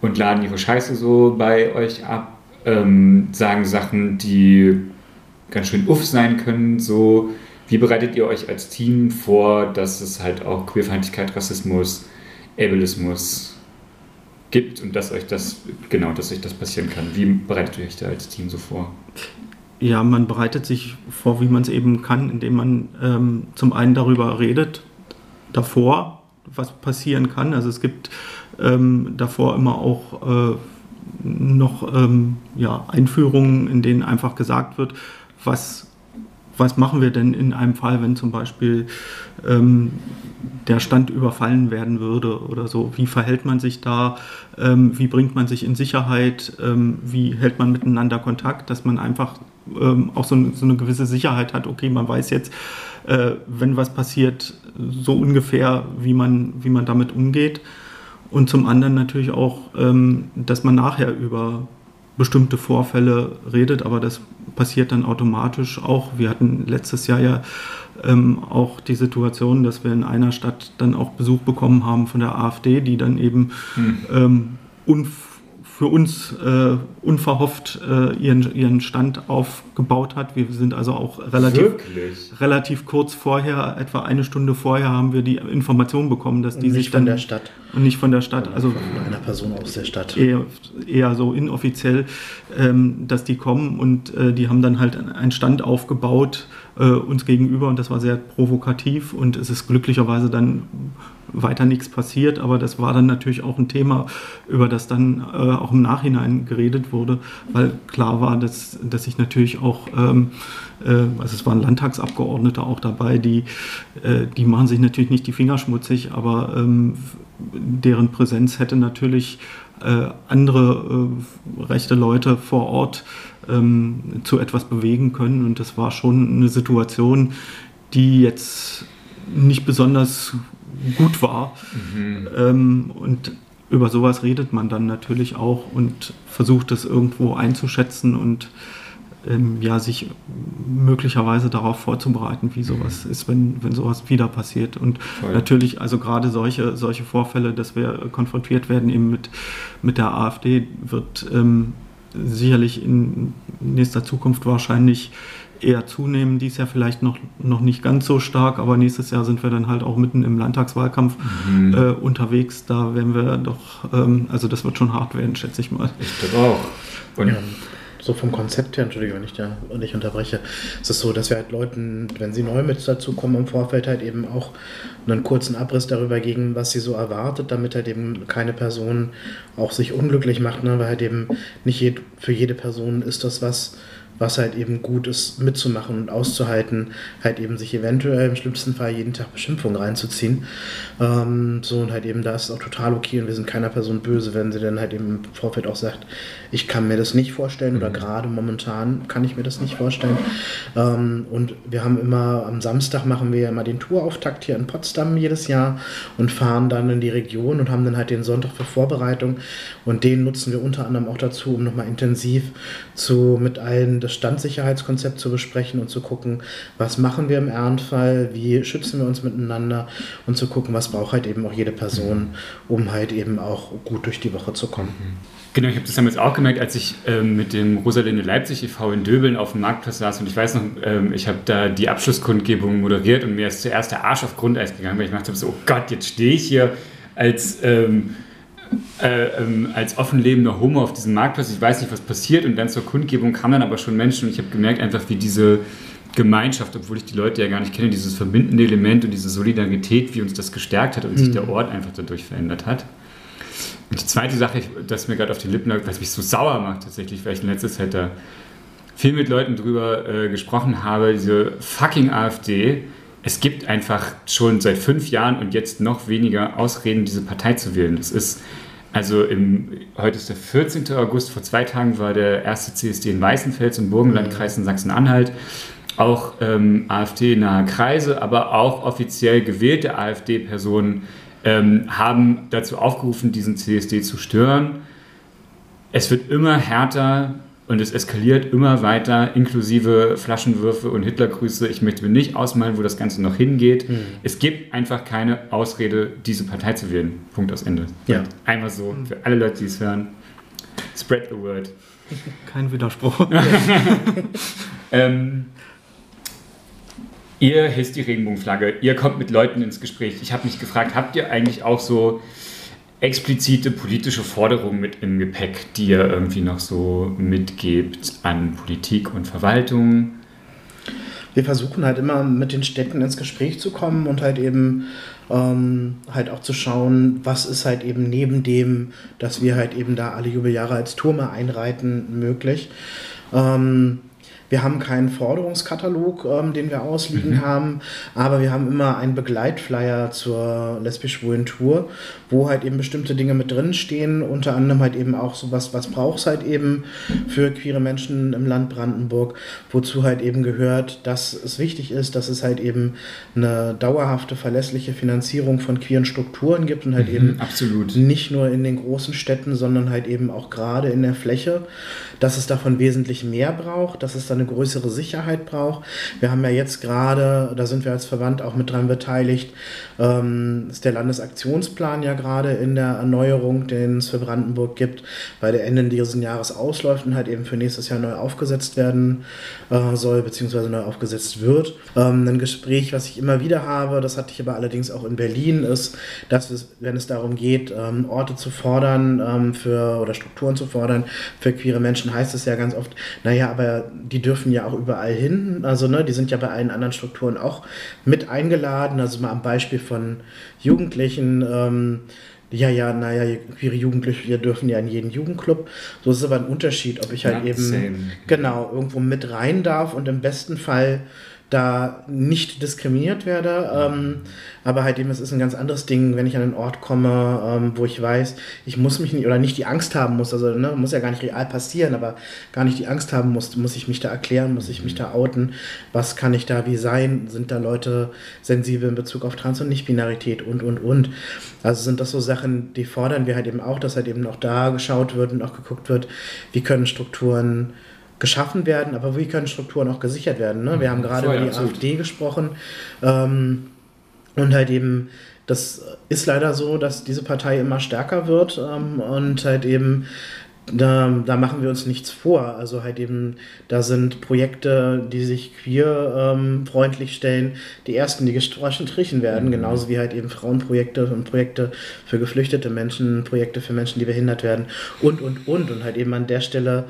B: und laden ihre Scheiße so bei euch ab, ähm, sagen Sachen, die ganz schön uff sein können. So, wie bereitet ihr euch als Team vor, dass es halt auch Queerfeindlichkeit, Rassismus, Ableismus gibt und dass euch das, genau, dass euch das passieren kann? Wie bereitet ihr euch da als Team so vor?
C: Ja, man bereitet sich vor, wie man es eben kann, indem man ähm, zum einen darüber redet, davor, was passieren kann. Also es gibt ähm, davor immer auch äh, noch ähm, ja, Einführungen, in denen einfach gesagt wird, was, was machen wir denn in einem Fall, wenn zum Beispiel ähm, der Stand überfallen werden würde oder so. Wie verhält man sich da? Ähm, wie bringt man sich in Sicherheit? Ähm, wie hält man miteinander Kontakt, dass man einfach ähm, auch so, so, eine gewisse Sicherheit hat? Okay, man weiß jetzt, äh, wenn was passiert, so ungefähr, wie man, wie man damit umgeht. Und zum anderen natürlich auch, ähm, dass man nachher über bestimmte Vorfälle redet, aber das passiert dann automatisch auch. Wir hatten letztes Jahr ja ähm, auch die Situation, dass wir in einer Stadt dann auch Besuch bekommen haben von der AfD, die dann eben hm. ähm, für uns äh, unverhofft äh, ihren, ihren Stand aufgebaut hat. Wir sind also auch relativ, relativ kurz vorher, etwa eine Stunde vorher, haben wir die Information bekommen, dass
A: und
C: die
A: sich
C: dann.
A: Nicht von der Stadt.
C: Und nicht von der Stadt. Also
A: von einer Person aus der Stadt.
C: Eher, eher so inoffiziell, ähm, dass die kommen und äh, die haben dann halt einen Stand aufgebaut äh, uns gegenüber und das war sehr provokativ und es ist glücklicherweise dann weiter nichts passiert, aber das war dann natürlich auch ein Thema, über das dann äh, auch im Nachhinein geredet wurde, weil klar war, dass, dass ich natürlich auch, ähm, äh, also es waren Landtagsabgeordnete auch dabei, die, äh, die machen sich natürlich nicht die Finger schmutzig, aber ähm, deren Präsenz hätte natürlich äh, andere äh, rechte Leute vor Ort ähm, zu etwas bewegen können. Und das war schon eine Situation, die jetzt nicht besonders gut war. Mhm. Ähm, und über sowas redet man dann natürlich auch und versucht es irgendwo einzuschätzen und ähm, ja, sich möglicherweise darauf vorzubereiten, wie sowas mhm. ist, wenn, wenn sowas wieder passiert. Und Voll. natürlich, also gerade solche, solche Vorfälle, dass wir konfrontiert werden eben mit, mit der AfD, wird ähm, sicherlich in nächster Zukunft wahrscheinlich eher zunehmen. Dies Jahr vielleicht noch, noch nicht ganz so stark, aber nächstes Jahr sind wir dann halt auch mitten im Landtagswahlkampf mhm. äh, unterwegs. Da werden wir doch, ähm, also das wird schon hart werden, schätze ich mal.
B: Ich glaube auch.
A: Und ja, so vom Konzept her, Entschuldigung, wenn ich da nicht unterbreche, ist es so, dass wir halt Leuten, wenn sie neu mit dazu kommen, im Vorfeld halt eben auch einen kurzen Abriss darüber geben, was sie so erwartet, damit halt eben keine Person auch sich unglücklich macht, ne? weil halt eben nicht jed für jede Person ist das was, was halt eben gut ist, mitzumachen und auszuhalten, halt eben sich eventuell im schlimmsten Fall jeden Tag Beschimpfungen reinzuziehen. Ähm, so und halt eben da ist es auch total okay und wir sind keiner Person böse, wenn sie dann halt eben im Vorfeld auch sagt, ich kann mir das nicht vorstellen oder mhm. gerade momentan kann ich mir das nicht vorstellen. Ähm, und wir haben immer, am Samstag machen wir immer den Tourauftakt hier in Potsdam jedes Jahr und fahren dann in die Region und haben dann halt den Sonntag für Vorbereitung und den nutzen wir unter anderem auch dazu, um nochmal intensiv zu mit allen das Standsicherheitskonzept zu besprechen und zu gucken, was machen wir im Ernstfall, wie schützen wir uns miteinander und zu gucken, was braucht halt eben auch jede Person, um halt eben auch gut durch die Woche zu kommen.
B: Genau, ich habe das damals auch gemerkt, als ich ähm, mit dem Rosalinde Leipzig e.V. in Döbeln auf dem Marktplatz saß und ich weiß noch, ähm, ich habe da die Abschlusskundgebung moderiert und mir ist zuerst der Arsch auf Grundeis gegangen, weil ich dachte so, oh Gott, jetzt stehe ich hier als ähm, äh, ähm, als offenlebender Homo auf diesem Marktplatz. Ich weiß nicht, was passiert. Und dann zur Kundgebung kamen dann aber schon Menschen und ich habe gemerkt, einfach wie diese Gemeinschaft, obwohl ich die Leute ja gar nicht kenne, dieses verbindende Element und diese Solidarität, wie uns das gestärkt hat und mhm. sich der Ort einfach dadurch verändert hat. Und die zweite Sache, das mir gerade auf die Lippen lag, was mich so sauer macht tatsächlich, weil ich in letzter Zeit da viel mit Leuten drüber äh, gesprochen habe, diese fucking AfD. Es gibt einfach schon seit fünf Jahren und jetzt noch weniger Ausreden, diese Partei zu wählen. Das ist also im, heute ist der 14. August, vor zwei Tagen war der erste CSD in Weißenfels im Burgenlandkreis in Sachsen-Anhalt. Auch ähm, AfD-nahe Kreise, aber auch offiziell gewählte AfD-Personen ähm, haben dazu aufgerufen, diesen CSD zu stören. Es wird immer härter, und es eskaliert immer weiter, inklusive Flaschenwürfe und Hitlergrüße. Ich möchte mir nicht ausmalen, wo das Ganze noch hingeht. Mhm. Es gibt einfach keine Ausrede, diese Partei zu wählen. Punkt aus Ende.
A: Ja.
B: Einmal so, hm. für alle Leute, die es hören. Spread the word.
C: Kein Widerspruch.
B: ähm, ihr hisst die Regenbogenflagge, ihr kommt mit Leuten ins Gespräch. Ich habe mich gefragt, habt ihr eigentlich auch so explizite politische Forderungen mit im Gepäck, die ihr irgendwie noch so mitgebt an Politik und Verwaltung?
A: Wir versuchen halt immer mit den Städten ins Gespräch zu kommen und halt eben ähm, halt auch zu schauen, was ist halt eben neben dem, dass wir halt eben da alle Jubeljahre als Turme einreiten, möglich. Ähm, wir haben keinen Forderungskatalog, ähm, den wir ausliegen mhm. haben, aber wir haben immer einen Begleitflyer zur lesbisch-schwulen Tour, wo halt eben bestimmte Dinge mit drin stehen, unter anderem halt eben auch sowas, was braucht es halt eben für queere Menschen im Land Brandenburg, wozu halt eben gehört, dass es wichtig ist, dass es halt eben eine dauerhafte, verlässliche Finanzierung von queeren Strukturen gibt und halt mhm, eben
B: absolut.
A: nicht nur in den großen Städten, sondern halt eben auch gerade in der Fläche, dass es davon wesentlich mehr braucht, dass es da eine größere Sicherheit braucht. Wir haben ja jetzt gerade, da sind wir als Verband auch mit dran beteiligt, ähm, ist der Landesaktionsplan ja gerade in der Erneuerung, den es für Brandenburg gibt, weil der Ende dieses Jahres ausläuft und halt eben für nächstes Jahr neu aufgesetzt werden äh, soll, beziehungsweise neu aufgesetzt wird. Ähm, ein Gespräch, was ich immer wieder habe, das hatte ich aber allerdings auch in Berlin, ist, dass es, wenn es darum geht, ähm, Orte zu fordern ähm, für oder Strukturen zu fordern für queere Menschen, heißt es ja ganz oft, naja, aber die dürfen ja auch überall hin. Also, ne, die sind ja bei allen anderen Strukturen auch mit eingeladen. Also mal am Beispiel von Jugendlichen. Ähm, ja, ja, naja, queere Jugendliche dürfen ja in jeden Jugendclub. So ist aber ein Unterschied, ob ich halt Not eben same. genau irgendwo mit rein darf und im besten Fall da nicht diskriminiert werde. Ähm, aber halt eben, es ist ein ganz anderes Ding, wenn ich an einen Ort komme, ähm, wo ich weiß, ich muss mich nicht oder nicht die Angst haben muss, also ne, muss ja gar nicht real passieren, aber gar nicht die Angst haben muss, muss ich mich da erklären, muss ich mich da outen, was kann ich da wie sein, sind da Leute sensibel in Bezug auf Trans- und Nicht-Binarität und, und, und. Also sind das so Sachen, die fordern wir halt eben auch, dass halt eben auch da geschaut wird und auch geguckt wird, wie können Strukturen geschaffen werden, aber wie können Strukturen auch gesichert werden. Ne? Wir haben gerade über die absolut. AfD gesprochen ähm, und halt eben, das ist leider so, dass diese Partei immer stärker wird ähm, und halt eben da, da, machen wir uns nichts vor. Also halt eben, da sind Projekte, die sich queer ähm, freundlich stellen, die ersten, die gestrichen werden, mhm. genauso wie halt eben Frauenprojekte und Projekte für geflüchtete Menschen, Projekte für Menschen, die behindert werden und, und, und. Und halt eben an der Stelle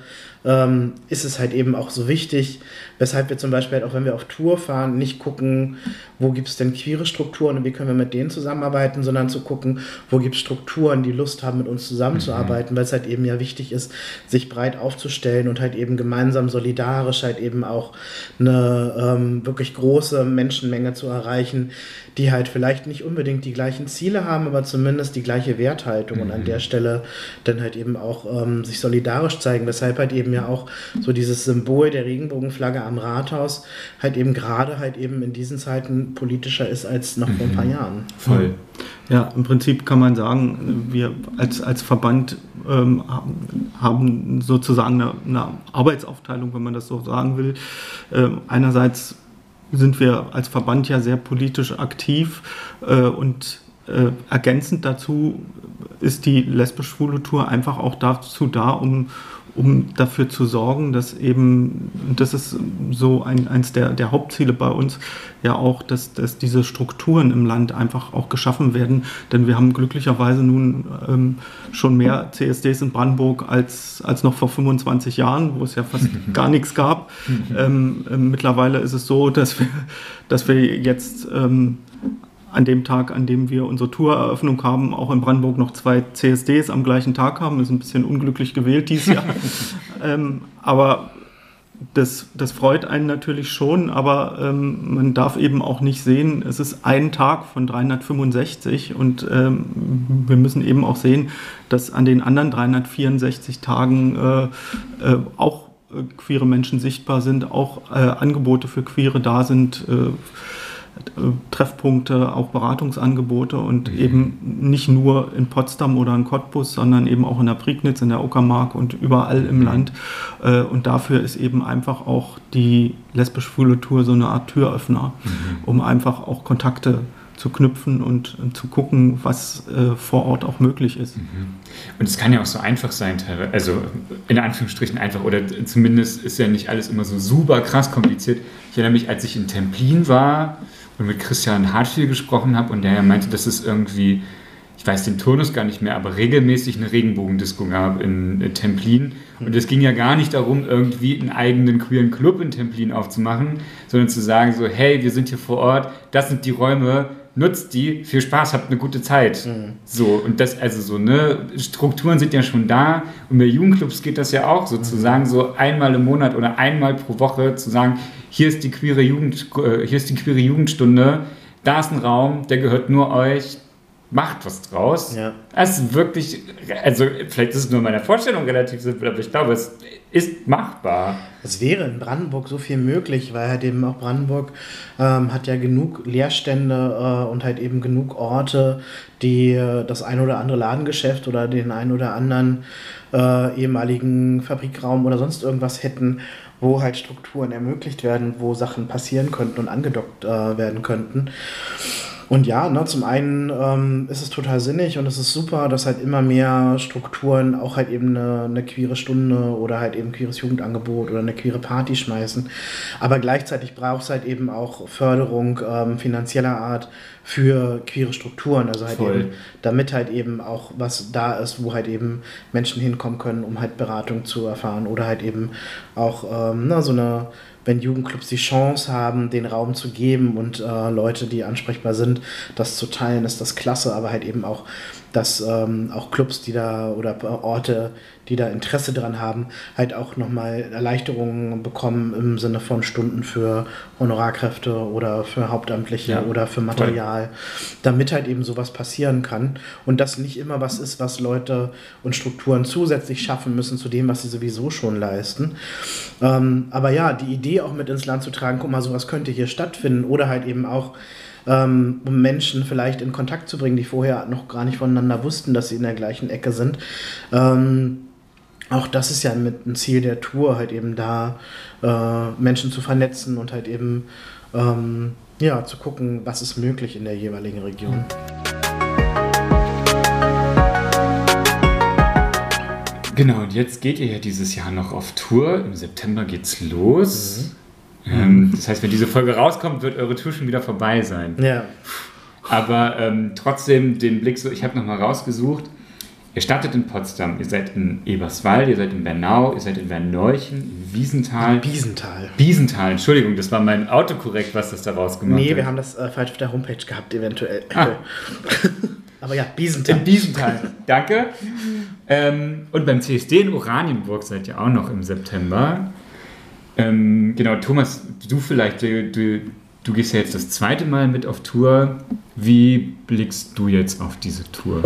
A: ähm, ist es halt eben auch so wichtig, weshalb wir zum Beispiel halt auch, wenn wir auf Tour fahren, nicht gucken, wo gibt es denn queere Strukturen und wie können wir mit denen zusammenarbeiten, sondern zu gucken, wo gibt es Strukturen, die Lust haben, mit uns zusammenzuarbeiten, mhm. weil es halt eben ja wichtig ist, sich breit aufzustellen und halt eben gemeinsam solidarisch halt eben auch eine ähm, wirklich große Menschenmenge zu erreichen, die halt vielleicht nicht unbedingt die gleichen Ziele haben, aber zumindest die gleiche Werthaltung mhm. und an mhm. der Stelle dann halt eben auch ähm, sich solidarisch zeigen, weshalb halt eben ja auch so dieses Symbol der Regenbogenflagge am Rathaus halt eben gerade halt eben in diesen Zeiten politischer ist als noch vor ein paar mhm. Jahren.
C: Voll. Ja, im Prinzip kann man sagen, wir als, als Verband ähm, haben sozusagen eine, eine, Arbeitsaufteilung, wenn man das so sagen will. Ähm, einerseits sind wir als Verband ja sehr politisch aktiv äh, und äh, ergänzend dazu ist die lesbisch-schwule Tour einfach auch dazu da, um um dafür zu sorgen, dass eben, das ist so ein, eins der, der Hauptziele bei uns, ja auch, dass, dass diese Strukturen im Land einfach auch geschaffen werden. Denn wir haben glücklicherweise nun ähm, schon mehr CSDs in Brandenburg als, als noch vor 25 Jahren, wo es ja fast gar nichts gab. Ähm, äh, mittlerweile ist es so, dass wir, dass wir jetzt ähm, an dem Tag, an dem wir unsere Toureröffnung haben, auch in Brandenburg noch zwei CSDs am gleichen Tag haben. Das ist ein bisschen unglücklich gewählt dieses Jahr. ähm, aber das, das freut einen natürlich schon, aber ähm, man darf eben auch nicht sehen, es ist ein Tag von 365 und ähm, wir müssen eben auch sehen, dass an den anderen 364 Tagen äh, äh, auch äh, queere Menschen sichtbar sind, auch äh, Angebote für Queere da sind äh, Treffpunkte, auch Beratungsangebote und mhm. eben nicht nur in Potsdam oder in Cottbus, sondern eben auch in der Prignitz, in der Uckermark und überall im mhm. Land. Äh, und dafür ist eben einfach auch die lesbisch-schwule Tour so eine Art Türöffner, mhm. um einfach auch Kontakte zu knüpfen und, zu gucken, was äh, vor Ort auch möglich ist. Mhm.
B: Und es kann ja auch so einfach sein, also in Anführungsstrichen einfach, oder zumindest ist ja nicht alles immer so super krass kompliziert. Ich erinnere mich, als ich in Templin war, und mit Christian Hartfield gesprochen habe und der meinte, dass es irgendwie, ich weiß den Turnus gar nicht mehr, aber regelmäßig eine Regenbogendisco gab in, in Templin. Und es ging ja gar nicht darum, irgendwie einen eigenen queeren Club in Templin aufzumachen, sondern zu sagen so, hey, wir sind hier vor Ort, das sind die Räume, nutzt die, viel Spaß, habt eine gute Zeit. Mhm. So, und das, also so, ne, Strukturen sind ja schon da und bei Jugendclubs geht das ja auch sozusagen so einmal im Monat oder einmal pro Woche zu sagen, hier ist die queere Jugend, äh, hier ist die queere Jugendstunde, da ist ein Raum, der gehört nur euch, macht was draus. Ja. Es ist wirklich, also vielleicht ist es nur meine Vorstellung relativ simpel, aber ich glaube, es ist machbar.
A: Es wäre in Brandenburg so viel möglich, weil halt eben auch Brandenburg ähm, hat ja genug Leerstände äh, und halt eben genug Orte, die äh, das ein oder andere Ladengeschäft oder den ein oder anderen äh, ehemaligen Fabrikraum oder sonst irgendwas hätten, wo halt Strukturen ermöglicht werden, wo Sachen passieren könnten und angedockt äh, werden könnten. Und ja, ne, zum einen ähm, ist es total sinnig und es ist super, dass halt immer mehr Strukturen auch halt eben eine, eine queere Stunde oder halt eben queeres Jugendangebot oder eine queere Party schmeißen. Aber gleichzeitig braucht es halt eben auch Förderung ähm, finanzieller Art für queere Strukturen. Also halt Voll. eben, damit halt eben auch was da ist, wo halt eben Menschen hinkommen können, um halt Beratung zu erfahren oder halt eben auch ähm, na, so eine wenn Jugendclubs die Chance haben, den Raum zu geben und äh, Leute, die ansprechbar sind, das zu teilen, ist das klasse, aber halt eben auch dass ähm, auch Clubs, die da oder Orte, die da Interesse dran haben, halt auch nochmal Erleichterungen bekommen im Sinne von Stunden für Honorarkräfte oder für Hauptamtliche ja, oder für Material, toll. damit halt eben sowas passieren kann und das nicht immer was ist, was Leute und Strukturen zusätzlich schaffen müssen zu dem, was sie sowieso schon leisten. Ähm, aber ja, die Idee auch mit ins Land zu tragen, guck mal, sowas könnte hier stattfinden oder halt eben auch ähm, um Menschen vielleicht in Kontakt zu bringen, die vorher noch gar nicht voneinander wussten, dass sie in der gleichen Ecke sind. Ähm, auch das ist ja mit ein Ziel der Tour, halt eben da äh, Menschen zu vernetzen und halt eben ähm, ja, zu gucken, was ist möglich in der jeweiligen Region.
B: Genau, und jetzt geht ihr ja dieses Jahr noch auf Tour. Im September geht's los. Mhm. Ähm, das heißt, wenn diese Folge rauskommt, wird eure Tour schon wieder vorbei sein.
A: Ja.
B: Aber ähm, trotzdem den Blick so, ich habe nochmal rausgesucht. Ihr startet in Potsdam, ihr seid in Eberswald, ihr seid in Bernau, ihr seid in Werneuchen, in Wiesenthal.
A: Biesenthal.
B: Biesenthal, Entschuldigung, das war mein Autokorrekt, was das da rausgemacht
A: hat.
B: Nee,
A: wir haben das äh, falsch auf der Homepage gehabt, eventuell. Ah. Aber ja, Biesenthal.
B: In Biesenthal, danke. ähm, und beim CSD in Oranienburg seid ihr auch noch im September. Ähm, genau, Thomas, du vielleicht, du, du, du, gehst ja jetzt das zweite Mal mit auf Tour. Wie blickst du jetzt auf diese Tour?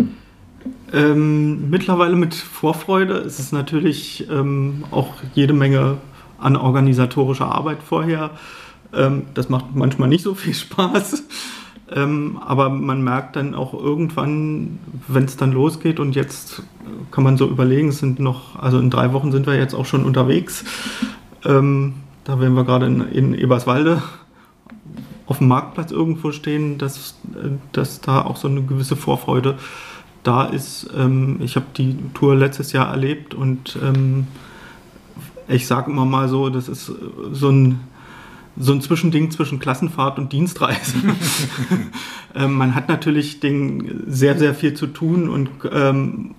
C: Ähm, mittlerweile mit Vorfreude. Es ist natürlich ähm, auch jede Menge an organisatorischer Arbeit vorher. Ähm, das macht manchmal nicht so viel Spaß. Ähm, aber man merkt dann auch irgendwann, wenn es dann losgeht und jetzt kann man so überlegen, es sind noch, also in drei Wochen sind wir jetzt auch schon unterwegs. Ähm, da werden wir gerade in, in, Eberswalde auf dem Marktplatz irgendwo stehen, dass, dass da auch so eine gewisse Vorfreude da ist. Ähm, ich habe die Tour letztes Jahr erlebt und ähm, ich sage immer mal so, das ist so ein, so ein Zwischending zwischen Klassenfahrt und Dienstreise. ähm, man hat natürlich den sehr, sehr viel zu tun und ähm,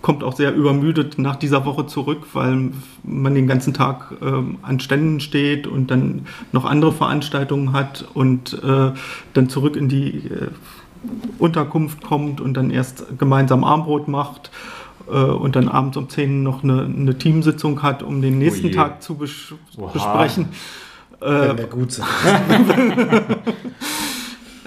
C: kommt auch sehr übermüdet nach dieser Woche zurück, weil man den ganzen Tag äh, an Ständen steht und dann noch andere Veranstaltungen hat und äh, dann zurück in die äh, Unterkunft kommt und dann erst gemeinsam Armbrot macht äh, und dann abends um 10 noch eine, eine Teamsitzung hat, um den nächsten oh Tag zu bes Oha. besprechen.
A: Wenn wir gut sind.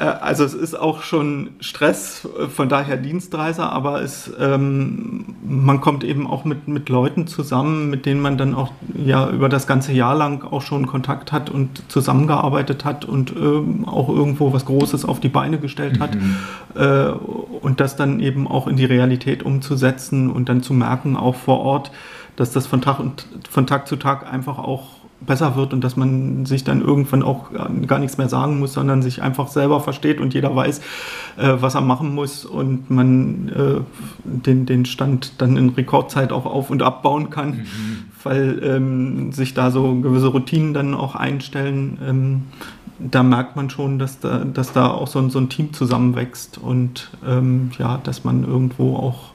C: Äh, also es ist auch schon Stress, äh, von daher Dienstreise, aber es, ähm, man kommt eben auch mit, mit Leuten zusammen, mit denen man dann auch ja über das ganze Jahr lang auch schon Kontakt hat und zusammengearbeitet hat und ähm, auch irgendwo was Großes auf die Beine gestellt hat. Mhm. Äh, und das dann eben auch in die Realität umzusetzen und dann zu merken, auch vor Ort, dass das von Tag, und, von Tag zu Tag einfach auch besser wird und dass man sich dann irgendwann auch gar nichts mehr sagen muss, sondern sich einfach selber versteht und jeder weiß, äh, was er machen muss und man äh, den, den Stand dann in Rekordzeit auch auf- und abbauen kann, mhm. weil ähm, sich da so gewisse Routinen dann auch einstellen. Ähm, da merkt man schon, dass da, dass da auch so ein, so ein Team zusammenwächst und ähm, ja, dass man irgendwo auch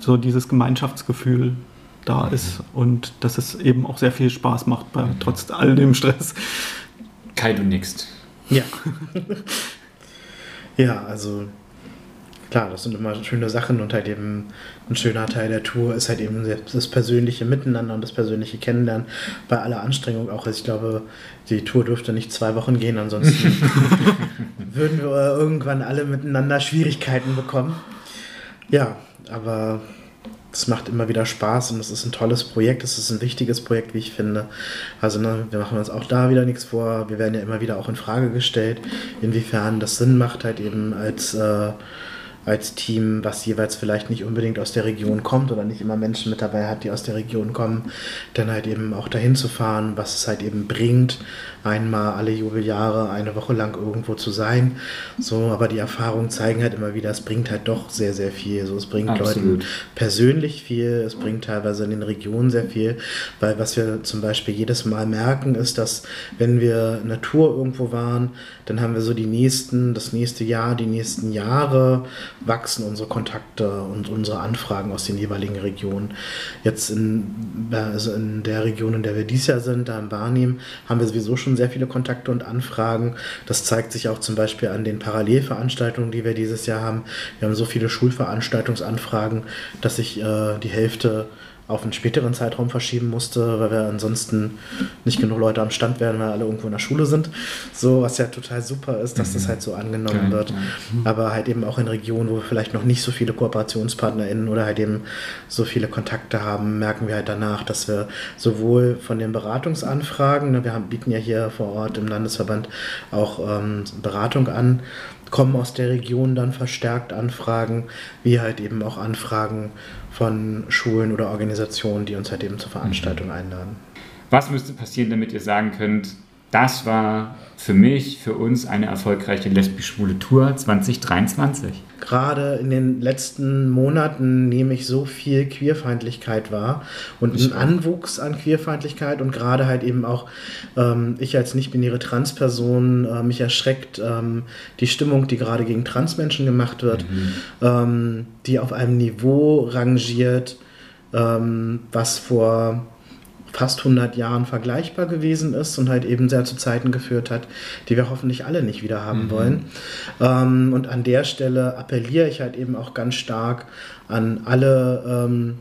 C: so dieses Gemeinschaftsgefühl da mhm. ist und dass es eben auch sehr viel Spaß macht, bei, mhm. trotz all dem Stress.
B: Kai, du nix.
A: Ja. ja, also klar, das sind immer schöne Sachen und halt eben ein schöner Teil der Tour ist halt eben das persönliche Miteinander und das persönliche Kennenlernen bei aller Anstrengung auch. Ich glaube, die Tour dürfte nicht zwei Wochen gehen, ansonsten würden wir irgendwann alle miteinander Schwierigkeiten bekommen. Ja, aber es macht immer wieder Spaß und es ist ein tolles Projekt, es ist ein wichtiges Projekt, wie ich finde. Also ne, wir machen uns auch da wieder nichts vor. Wir werden ja immer wieder auch in Frage gestellt, inwiefern das Sinn macht, halt eben als äh, als Team, was jeweils vielleicht nicht unbedingt aus der Region kommt oder nicht immer Menschen mit dabei hat, die aus der Region kommen, dann halt eben auch dahin zu fahren, was es halt eben bringt, einmal alle Jubeljahre eine Woche lang irgendwo zu sein. So, aber die Erfahrungen zeigen halt immer wieder, es bringt halt doch sehr, sehr viel. So, es bringt Absolut. Leuten persönlich viel, es bringt teilweise in den Regionen sehr viel, weil was wir zum Beispiel jedes Mal merken, ist, dass wenn wir Natur irgendwo waren, dann haben wir so die nächsten, das nächste Jahr, die nächsten Jahre wachsen unsere Kontakte und unsere Anfragen aus den jeweiligen Regionen. Jetzt in, also in der Region, in der wir dieses Jahr sind, da in Barnim, haben wir sowieso schon sehr viele Kontakte und Anfragen. Das zeigt sich auch zum Beispiel an den Parallelveranstaltungen, die wir dieses Jahr haben. Wir haben so viele Schulveranstaltungsanfragen, dass sich äh, die Hälfte auf einen späteren Zeitraum verschieben musste, weil wir ansonsten nicht genug Leute am Stand wären, weil alle irgendwo in der Schule sind. So, was ja total super ist, dass mhm. das halt so angenommen wird. Ja. Aber halt eben auch in Regionen, wo wir vielleicht noch nicht so viele KooperationspartnerInnen oder halt eben so viele Kontakte haben, merken wir halt danach, dass wir sowohl von den Beratungsanfragen, ne, wir haben, bieten ja hier vor Ort im Landesverband auch ähm, Beratung an, kommen aus der Region dann verstärkt Anfragen, wie halt eben auch Anfragen von Schulen oder Organisationen, die uns halt eben zur Veranstaltung mhm. einladen.
B: Was müsste passieren, damit ihr sagen könnt, das war für mich, für uns eine erfolgreiche lesbisch-schwule Tour 2023?
A: Gerade in den letzten Monaten nehme ich so viel Queerfeindlichkeit wahr und einen Anwuchs an Queerfeindlichkeit und gerade halt eben auch ähm, ich als nicht-binäre Transperson, äh, mich erschreckt ähm, die Stimmung, die gerade gegen Transmenschen gemacht wird, mhm. ähm, die auf einem Niveau rangiert, ähm, was vor fast 100 Jahren vergleichbar gewesen ist und halt eben sehr zu Zeiten geführt hat, die wir hoffentlich alle nicht wieder haben mhm. wollen. Ähm, und an der Stelle appelliere ich halt eben auch ganz stark an alle ähm,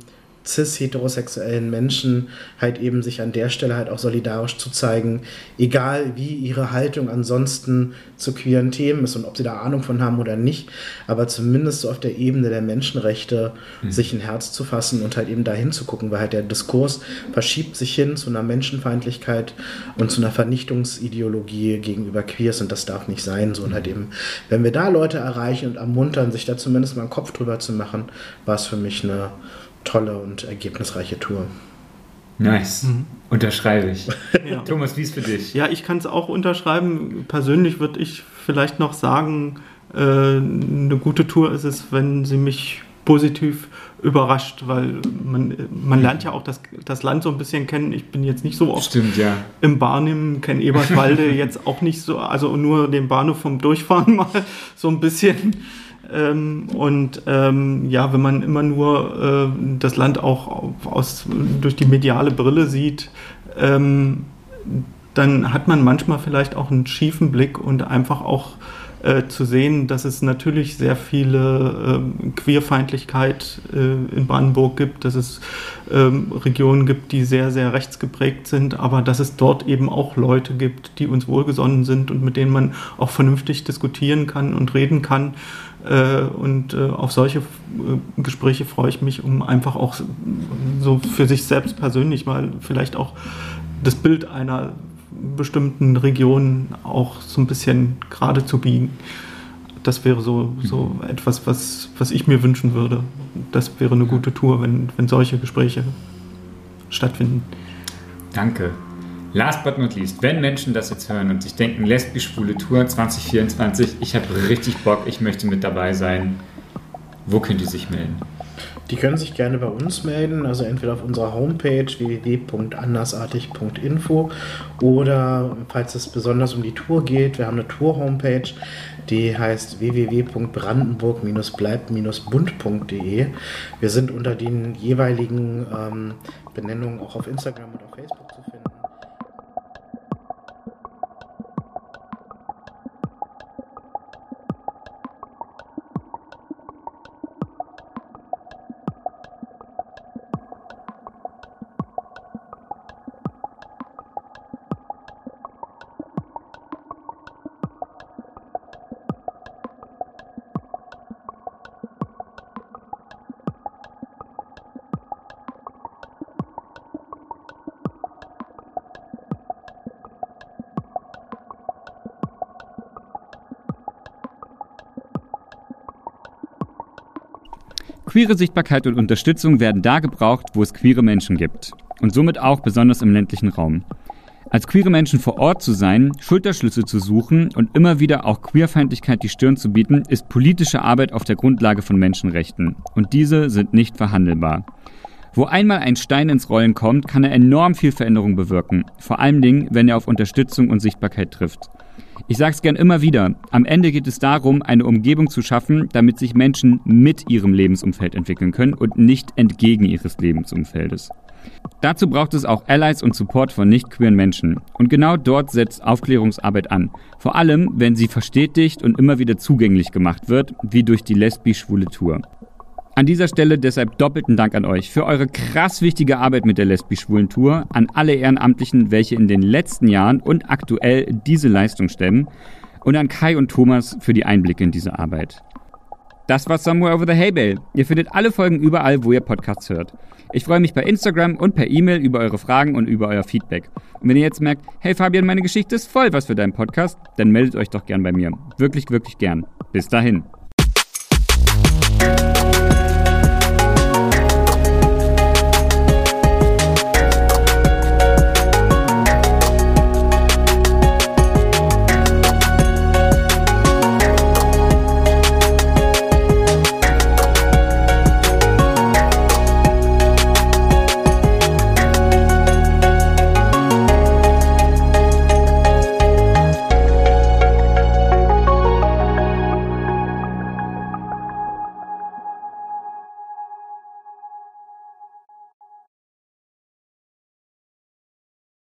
A: cis-heterosexuellen Menschen halt eben sich an der Stelle halt auch solidarisch zu zeigen, egal wie ihre Haltung ansonsten zu queeren Themen ist und ob sie da Ahnung von haben oder nicht, aber zumindest so auf der Ebene der Menschenrechte mhm. sich ein Herz zu fassen und halt eben dahin zu gucken, weil halt der Diskurs verschiebt sich hin zu einer Menschenfeindlichkeit und zu einer Vernichtungsideologie gegenüber Queers und das darf nicht sein. So und halt eben, wenn wir da Leute erreichen und ermuntern, sich da zumindest mal einen Kopf drüber zu machen, war es für mich eine tolle und ergebnisreiche Tour.
B: Nice. Mhm. Unterschreibe ich. Ja. Thomas, wie ist für dich?
C: Ja, ich kann es auch unterschreiben. Persönlich würde ich vielleicht noch sagen, äh, eine gute Tour ist es, wenn sie mich positiv überrascht, weil man, man lernt ja auch das, das Land so ein bisschen kennen. Ich bin jetzt nicht so oft
B: Stimmt, ja.
C: im Barnim, kenne Eberswalde jetzt auch nicht so, also nur den Bahnhof vom Durchfahren mal so ein bisschen. Ähm, und ähm, ja, wenn man immer nur äh, das Land auch aus, durch die mediale Brille sieht, ähm, dann hat man manchmal vielleicht auch einen schiefen Blick und einfach auch äh, zu sehen, dass es natürlich sehr viele äh, Queerfeindlichkeit äh, in Brandenburg gibt, dass es ähm, Regionen gibt, die sehr, sehr rechtsgeprägt sind, aber dass es dort eben auch Leute gibt, die uns wohlgesonnen sind und mit denen man auch vernünftig diskutieren kann und reden kann. Äh, und äh, auf solche äh, Gespräche freue ich mich, um einfach auch so für sich selbst persönlich mal vielleicht auch das Bild einer bestimmten Region auch so ein bisschen gerade zu biegen. Das wäre so, so mhm. etwas, was, was ich mir wünschen würde. Das wäre eine gute Tour, wenn, wenn solche Gespräche stattfinden.
B: Danke. Last but not least, wenn Menschen das jetzt hören und sich denken, lesbisch-schwule Tour 2024, ich habe richtig Bock, ich möchte mit dabei sein, wo können die sich melden?
A: Die können sich gerne bei uns melden, also entweder auf unserer Homepage www.andersartig.info oder falls es besonders um die Tour geht, wir haben eine Tour-Homepage, die heißt www.brandenburg-bleibt-bund.de. Wir sind unter den jeweiligen ähm, Benennungen auch auf Instagram und auf
B: Queere Sichtbarkeit und Unterstützung werden da gebraucht, wo es queere Menschen gibt. Und somit auch besonders im ländlichen Raum. Als queere Menschen vor Ort zu sein, Schulterschlüsse zu suchen und immer wieder auch Queerfeindlichkeit die Stirn zu bieten, ist politische Arbeit auf der Grundlage von Menschenrechten. Und diese sind nicht verhandelbar. Wo einmal ein Stein ins Rollen kommt, kann er enorm viel Veränderung bewirken. Vor allen Dingen, wenn er auf Unterstützung und Sichtbarkeit trifft. Ich sage es gern immer wieder, am Ende geht es darum, eine Umgebung zu schaffen, damit sich Menschen mit ihrem Lebensumfeld entwickeln können und nicht entgegen ihres Lebensumfeldes. Dazu braucht es auch Allies und Support von nicht queeren Menschen. Und genau dort setzt Aufklärungsarbeit an. Vor allem, wenn sie verstetigt und immer wieder zugänglich gemacht wird, wie durch die lesbisch-schwule Tour. An dieser Stelle deshalb doppelten Dank an euch für eure krass wichtige Arbeit mit der lesbisch-schwulen Tour, an alle Ehrenamtlichen, welche in den letzten Jahren und aktuell diese Leistung stemmen und an Kai und Thomas für die Einblicke in diese Arbeit. Das war Somewhere Over the Hay. Ihr findet alle Folgen überall, wo ihr Podcasts hört. Ich freue mich bei Instagram und per E-Mail über eure Fragen und über euer Feedback. Und wenn ihr jetzt merkt, hey Fabian, meine Geschichte ist voll was für deinen Podcast, dann meldet euch doch gern bei mir. Wirklich, wirklich gern. Bis dahin.